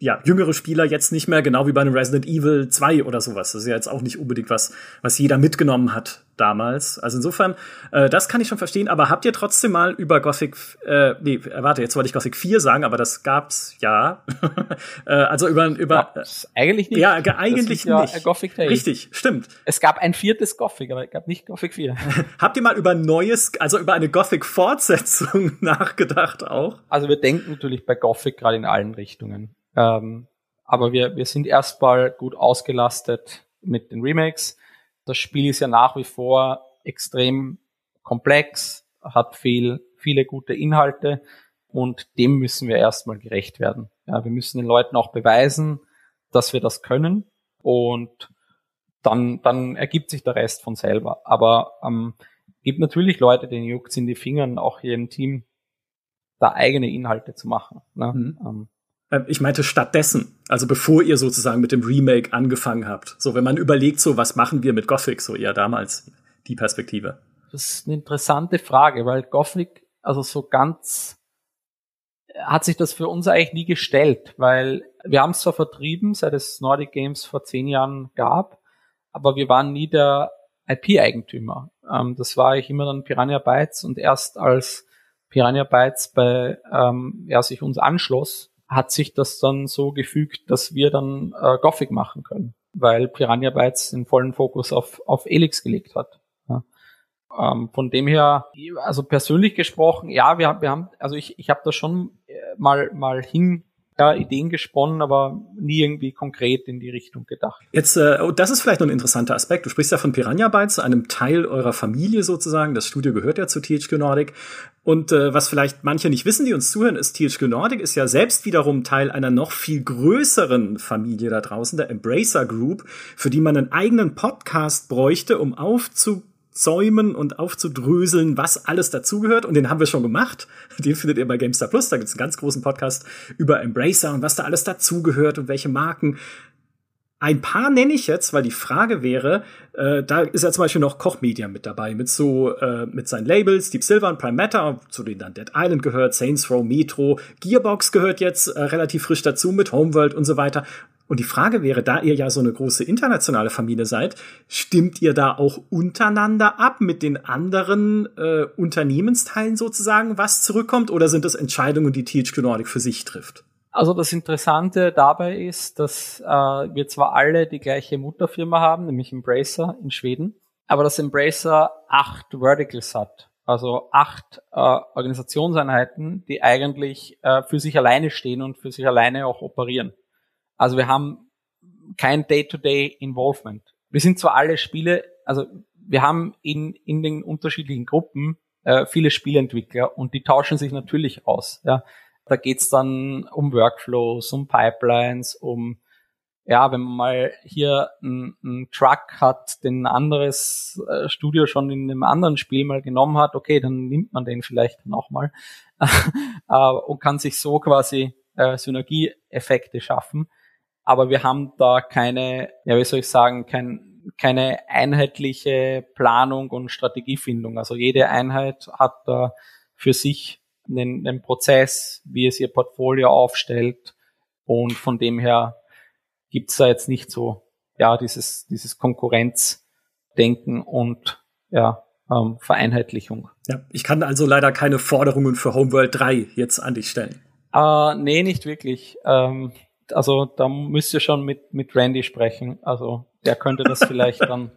ja, jüngere Spieler jetzt nicht mehr, genau wie bei einem Resident Evil 2 oder sowas. Das ist ja jetzt auch nicht unbedingt was, was jeder mitgenommen hat damals. Also insofern, äh, das kann ich schon verstehen, aber habt ihr trotzdem mal über Gothic, äh, nee, warte, jetzt wollte ich Gothic 4 sagen, aber das gab's ja. äh, also über, über ja, eigentlich nicht. Ja, eigentlich ja nicht. Gothic Days. Richtig, stimmt. Es gab ein viertes Gothic, aber es gab nicht Gothic 4. habt ihr mal über neues, also über eine Gothic-Fortsetzung nachgedacht auch? Also wir denken natürlich bei Gothic gerade in allen Richtungen. Ähm, aber wir, wir sind erstmal gut ausgelastet mit den Remakes. Das Spiel ist ja nach wie vor extrem komplex, hat viel, viele gute Inhalte und dem müssen wir erstmal gerecht werden. Ja, wir müssen den Leuten auch beweisen, dass wir das können und dann, dann ergibt sich der Rest von selber. Aber ähm, gibt natürlich Leute, denen juckt in die Fingern, auch hier im Team, da eigene Inhalte zu machen. Ne? Mhm. Ähm, ich meinte stattdessen, also bevor ihr sozusagen mit dem Remake angefangen habt. So, wenn man überlegt, so was machen wir mit Gothic, so eher damals die Perspektive. Das ist eine interessante Frage, weil Gothic, also so ganz hat sich das für uns eigentlich nie gestellt, weil wir haben es zwar vertrieben, seit es Nordic Games vor zehn Jahren gab, aber wir waren nie der IP-Eigentümer. Ähm, das war eigentlich immer dann Piranha Bytes und erst als Piranha Bytes bei ähm, ja, sich uns anschloss, hat sich das dann so gefügt, dass wir dann äh, Gothic machen können, weil Piranha Bytes den vollen Fokus auf, auf Elix gelegt hat. Ja. Ähm, von dem her, also persönlich gesprochen, ja, wir, wir haben, also ich, ich habe da schon äh, mal, mal hin ja, Ideen gesponnen, aber nie irgendwie konkret in die Richtung gedacht. Jetzt, äh, oh, das ist vielleicht noch ein interessanter Aspekt. Du sprichst ja von Piranha Bytes, einem Teil eurer Familie sozusagen. Das Studio gehört ja zu THQ Nordic. Und äh, was vielleicht manche nicht wissen, die uns zuhören, ist, THQ Nordic ist ja selbst wiederum Teil einer noch viel größeren Familie da draußen, der Embracer Group, für die man einen eigenen Podcast bräuchte, um aufzu aufzäumen und aufzudröseln, was alles dazugehört. Und den haben wir schon gemacht. Den findet ihr bei GameStar Plus. Da gibt es einen ganz großen Podcast über Embracer und was da alles dazugehört und welche Marken. Ein paar nenne ich jetzt, weil die Frage wäre, äh, da ist ja zum Beispiel noch Kochmedia mit dabei, mit so, äh, mit seinen Labels, Deep Silver und Prime Matter, zu denen dann Dead Island gehört, Saints Row, Metro, Gearbox gehört jetzt äh, relativ frisch dazu mit Homeworld und so weiter. Und die Frage wäre, da ihr ja so eine große internationale Familie seid, stimmt ihr da auch untereinander ab mit den anderen äh, Unternehmensteilen sozusagen, was zurückkommt, oder sind das Entscheidungen, die THQ Nordic für sich trifft? Also das Interessante dabei ist, dass äh, wir zwar alle die gleiche Mutterfirma haben, nämlich Embracer in Schweden, aber dass Embracer acht Verticals hat. Also acht äh, Organisationseinheiten, die eigentlich äh, für sich alleine stehen und für sich alleine auch operieren. Also wir haben kein Day-to-Day-Involvement. Wir sind zwar alle Spiele, also wir haben in, in den unterschiedlichen Gruppen äh, viele Spieleentwickler und die tauschen sich natürlich aus. Ja. Da geht's dann um Workflows, um Pipelines, um ja, wenn man mal hier einen Truck hat, den ein anderes äh, Studio schon in einem anderen Spiel mal genommen hat, okay, dann nimmt man den vielleicht nochmal äh, und kann sich so quasi äh, Synergieeffekte schaffen aber wir haben da keine, ja, wie soll ich sagen, kein, keine einheitliche Planung und Strategiefindung. Also jede Einheit hat da für sich einen, einen Prozess, wie es ihr Portfolio aufstellt und von dem her gibt's da jetzt nicht so, ja, dieses, dieses Konkurrenzdenken und ja, ähm, Vereinheitlichung. Ja, ich kann also leider keine Forderungen für Homeworld 3 jetzt an dich stellen. Äh, nee, nicht wirklich. Ähm, also da müsst ihr schon mit, mit Randy sprechen. Also der könnte das vielleicht dann,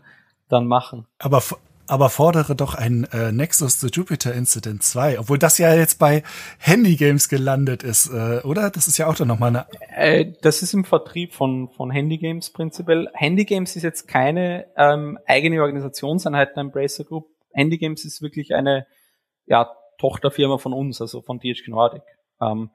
dann machen. Aber, aber fordere doch ein äh, Nexus to Jupiter Incident 2, obwohl das ja jetzt bei Handy Games gelandet ist, äh, oder? Das ist ja auch dann nochmal eine. Äh, das ist im Vertrieb von, von Handy Games prinzipiell. Handy Games ist jetzt keine ähm, eigene Organisationseinheit der Embracer Group. Andy Games ist wirklich eine ja, Tochterfirma von uns, also von THQ Nordic. Ähm,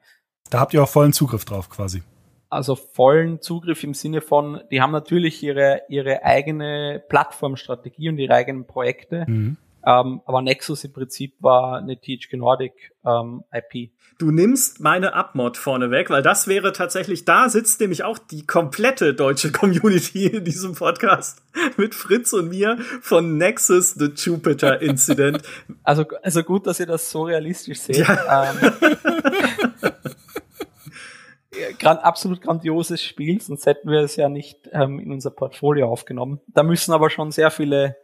da habt ihr auch vollen Zugriff drauf quasi. Also vollen Zugriff im Sinne von, die haben natürlich ihre, ihre eigene Plattformstrategie und ihre eigenen Projekte. Mhm. Ähm, aber Nexus im Prinzip war eine THQ Nordic ähm, IP. Du nimmst meine Upmod vorne weg, weil das wäre tatsächlich, da sitzt nämlich auch die komplette deutsche Community in diesem Podcast mit Fritz und mir von Nexus The Jupiter Incident. Also, also gut, dass ihr das so realistisch seht. Ja. Ähm, Gran absolut grandioses Spiel, sonst hätten wir es ja nicht ähm, in unser Portfolio aufgenommen. Da müssen aber schon sehr viele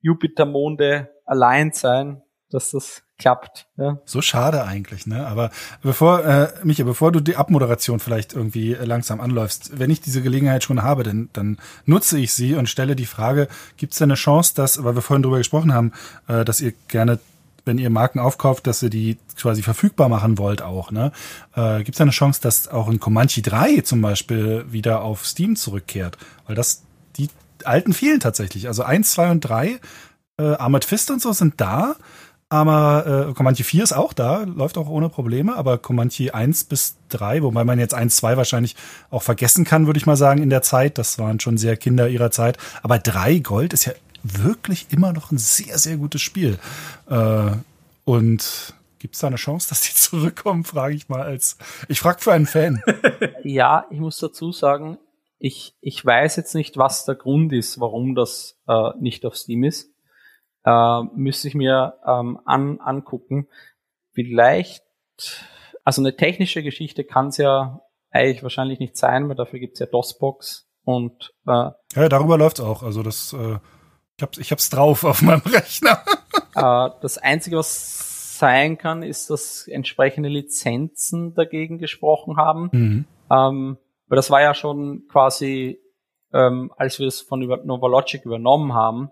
Jupiter-Monde allein sein, dass das klappt. Ja. So schade eigentlich, ne? Aber bevor, äh, Micha, bevor du die Abmoderation vielleicht irgendwie langsam anläufst, wenn ich diese Gelegenheit schon habe, dann, dann nutze ich sie und stelle die Frage, gibt es da eine Chance, dass, weil wir vorhin drüber gesprochen haben, äh, dass ihr gerne wenn ihr Marken aufkauft, dass ihr die quasi verfügbar machen wollt auch, ne? Äh, Gibt es eine Chance, dass auch ein Comanche 3 zum Beispiel wieder auf Steam zurückkehrt? Weil das, die alten fehlen tatsächlich. Also eins, zwei und drei, äh, Armored Fist und so sind da, aber äh, Comanche 4 ist auch da, läuft auch ohne Probleme, aber Comanche 1 bis 3, wobei man jetzt 1, 2 wahrscheinlich auch vergessen kann, würde ich mal sagen, in der Zeit. Das waren schon sehr Kinder ihrer Zeit. Aber 3 Gold ist ja wirklich immer noch ein sehr, sehr gutes Spiel. Äh, und Gibt es da eine Chance, dass die zurückkommen, frage ich mal als. Ich frage für einen Fan. ja, ich muss dazu sagen, ich, ich weiß jetzt nicht, was der Grund ist, warum das äh, nicht auf Steam ist. Äh, müsste ich mir ähm, an, angucken. Vielleicht, also eine technische Geschichte kann es ja eigentlich wahrscheinlich nicht sein, weil dafür gibt es ja DOSBox und äh, ja, darüber läuft's auch. Also das, äh, ich hab's, ich hab's drauf auf meinem Rechner. äh, das Einzige, was sein kann, ist, dass entsprechende Lizenzen dagegen gesprochen haben. Mhm. Ähm, weil das war ja schon quasi, ähm, als wir es von Novalogic übernommen haben,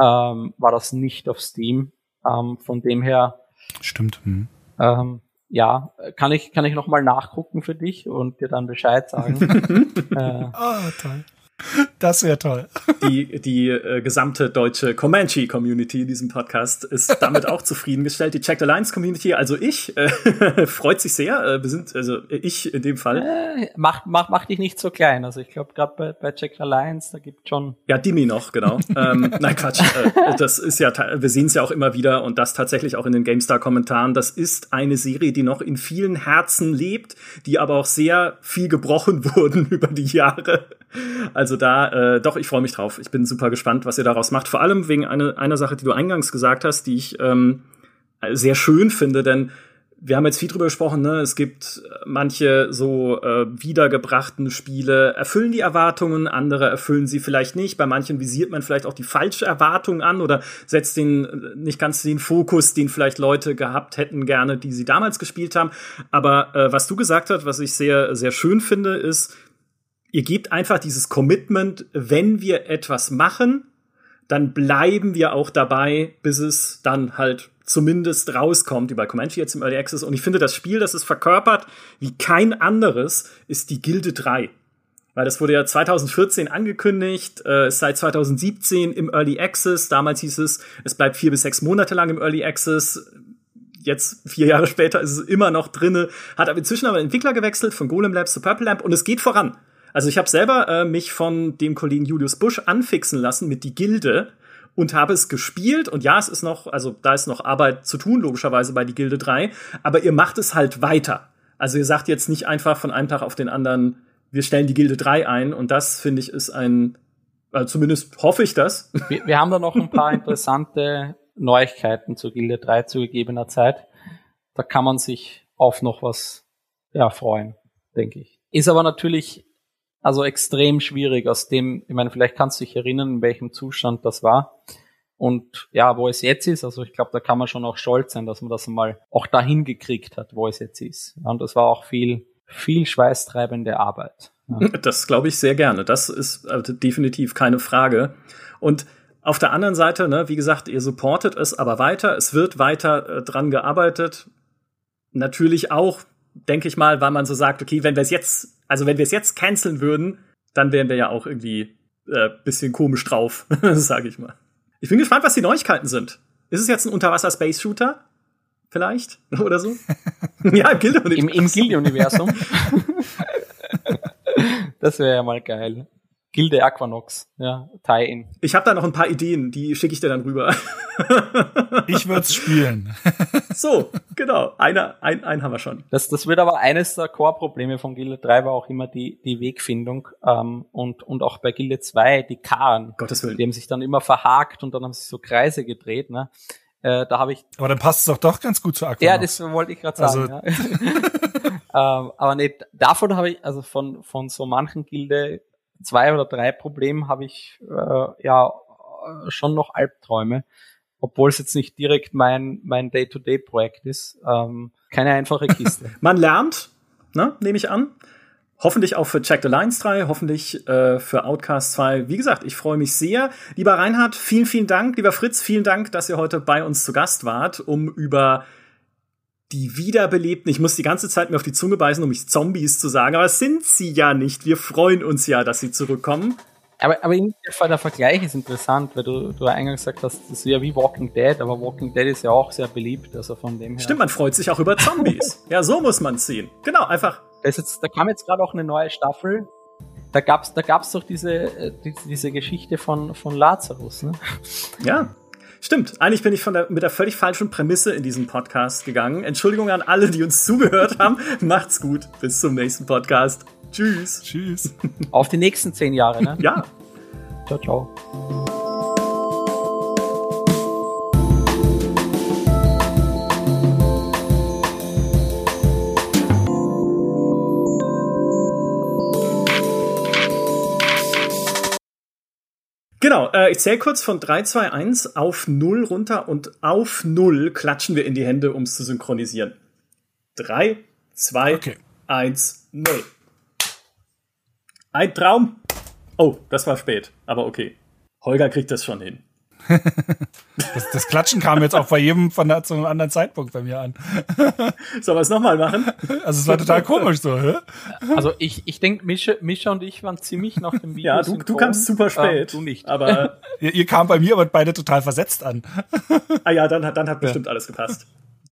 ähm, war das nicht auf Steam. Von dem her. Stimmt. Hm. Ähm, ja, kann ich, kann ich nochmal nachgucken für dich und dir dann Bescheid sagen. äh, oh, toll. Das wäre toll. Die, die äh, gesamte deutsche Comanche-Community in diesem Podcast ist damit auch zufriedengestellt. Die Checked Alliance Community, also ich, äh, freut sich sehr. Äh, wir sind, also ich in dem Fall. Äh, mach, mach, mach dich nicht so klein. Also ich glaube, gerade bei, bei Checked Alliance, da gibt schon. Ja, Dimi noch, genau. ähm, nein, Quatsch. Äh, das ist ja, wir sehen es ja auch immer wieder und das tatsächlich auch in den GameStar-Kommentaren. Das ist eine Serie, die noch in vielen Herzen lebt, die aber auch sehr viel gebrochen wurden über die Jahre. Also da, äh, doch, ich freue mich drauf. Ich bin super gespannt, was ihr daraus macht. Vor allem wegen eine, einer Sache, die du eingangs gesagt hast, die ich ähm, sehr schön finde, denn wir haben jetzt viel drüber gesprochen, ne? Es gibt manche so äh, wiedergebrachten Spiele, erfüllen die Erwartungen, andere erfüllen sie vielleicht nicht. Bei manchen visiert man vielleicht auch die falsche Erwartung an oder setzt den äh, nicht ganz den Fokus, den vielleicht Leute gehabt hätten gerne, die sie damals gespielt haben. Aber äh, was du gesagt hast, was ich sehr, sehr schön finde, ist, ihr gebt einfach dieses Commitment, wenn wir etwas machen, dann bleiben wir auch dabei, bis es dann halt zumindest rauskommt, bei Comanche jetzt im Early Access. Und ich finde, das Spiel, das es verkörpert wie kein anderes, ist die Gilde 3. Weil das wurde ja 2014 angekündigt, äh, seit 2017 im Early Access. Damals hieß es, es bleibt vier bis sechs Monate lang im Early Access. Jetzt, vier Jahre später, ist es immer noch drinne. Hat aber inzwischen aber Entwickler gewechselt von Golem Labs zu Purple Lamp und es geht voran. Also ich habe selber äh, mich von dem Kollegen Julius Busch anfixen lassen mit die Gilde und habe es gespielt und ja, es ist noch, also da ist noch Arbeit zu tun, logischerweise bei die Gilde 3, aber ihr macht es halt weiter. Also ihr sagt jetzt nicht einfach von einem Tag auf den anderen, wir stellen die Gilde 3 ein und das finde ich ist ein, also zumindest hoffe ich das. Wir, wir haben da noch ein paar interessante Neuigkeiten zur Gilde 3 zu gegebener Zeit. Da kann man sich auf noch was ja, freuen, denke ich. Ist aber natürlich also extrem schwierig aus dem, ich meine, vielleicht kannst du dich erinnern, in welchem Zustand das war. Und ja, wo es jetzt ist, also ich glaube, da kann man schon auch stolz sein, dass man das mal auch dahin gekriegt hat, wo es jetzt ist. Und das war auch viel, viel schweißtreibende Arbeit. Das glaube ich sehr gerne. Das ist also definitiv keine Frage. Und auf der anderen Seite, ne, wie gesagt, ihr supportet es aber weiter. Es wird weiter äh, dran gearbeitet. Natürlich auch, denke ich mal, weil man so sagt, okay, wenn wir es jetzt also wenn wir es jetzt canceln würden, dann wären wir ja auch irgendwie äh, bisschen komisch drauf, sage ich mal. Ich bin gespannt, was die Neuigkeiten sind. Ist es jetzt ein Unterwasser-Space-Shooter? Vielleicht? Oder so? ja, im Gilde-Universum. Im, im Gilde-Universum. das wäre ja mal geil. Gilde Aquanox, ja, Tie-In. Ich habe da noch ein paar Ideen, die schicke ich dir dann rüber. ich würde es spielen. so, genau. Einer, ein, einen haben wir schon. Das, das wird aber eines der Core-Probleme von Gilde 3 war auch immer die, die Wegfindung ähm, und, und auch bei Gilde 2 die Karren. Gottes Willen. Die haben sich dann immer verhakt und dann haben sich so Kreise gedreht. Ne? Äh, da habe ich. Aber dann passt es doch doch ganz gut zu Aquanox. Ja, das wollte ich gerade sagen. Also ja. ähm, aber nee, davon habe ich, also von, von so manchen Gilde zwei oder drei Problemen habe ich äh, ja schon noch Albträume, obwohl es jetzt nicht direkt mein mein Day-to-Day-Projekt ist. Ähm, keine einfache Kiste. Man lernt, ne, nehme ich an. Hoffentlich auch für Check the Lines 3, hoffentlich äh, für Outcast 2. Wie gesagt, ich freue mich sehr. Lieber Reinhard, vielen, vielen Dank. Lieber Fritz, vielen Dank, dass ihr heute bei uns zu Gast wart, um über die wiederbelebten, ich muss die ganze Zeit mir auf die Zunge beißen, um mich Zombies zu sagen, aber es sind sie ja nicht. Wir freuen uns ja, dass sie zurückkommen. Aber, aber in dem Fall der Vergleich ist interessant, weil du, du eingangs gesagt hast, das ist ja wie Walking Dead, aber Walking Dead ist ja auch sehr beliebt, also von dem her. Stimmt, man freut sich auch über Zombies. ja, so muss man sehen. Genau, einfach. Jetzt, da kam jetzt gerade auch eine neue Staffel. Da gab's, da gab's doch diese, äh, die, diese Geschichte von, von Lazarus, ne? Ja. Stimmt, eigentlich bin ich von der, mit der völlig falschen Prämisse in diesen Podcast gegangen. Entschuldigung an alle, die uns zugehört haben. Macht's gut. Bis zum nächsten Podcast. Tschüss. Tschüss. Auf die nächsten zehn Jahre, ne? Ja. Ciao, ciao. Genau, äh, ich zähle kurz von 3, 2, 1 auf 0 runter und auf 0 klatschen wir in die Hände, um es zu synchronisieren. 3, 2, okay. 1, 0. Ein Traum. Oh, das war spät, aber okay. Holger kriegt das schon hin. das, das, Klatschen kam jetzt auch bei jedem von der, zu einem anderen Zeitpunkt bei mir an. Sollen wir es nochmal machen? Also es war total komisch so, hä? Also ich, ich denke, Mischa, Mischa und ich waren ziemlich nach dem Video. Ja, du, du kamst super spät. Ähm, du nicht. Aber ihr, ihr kam bei mir aber beide total versetzt an. ah ja, dann, dann hat bestimmt ja. alles gepasst.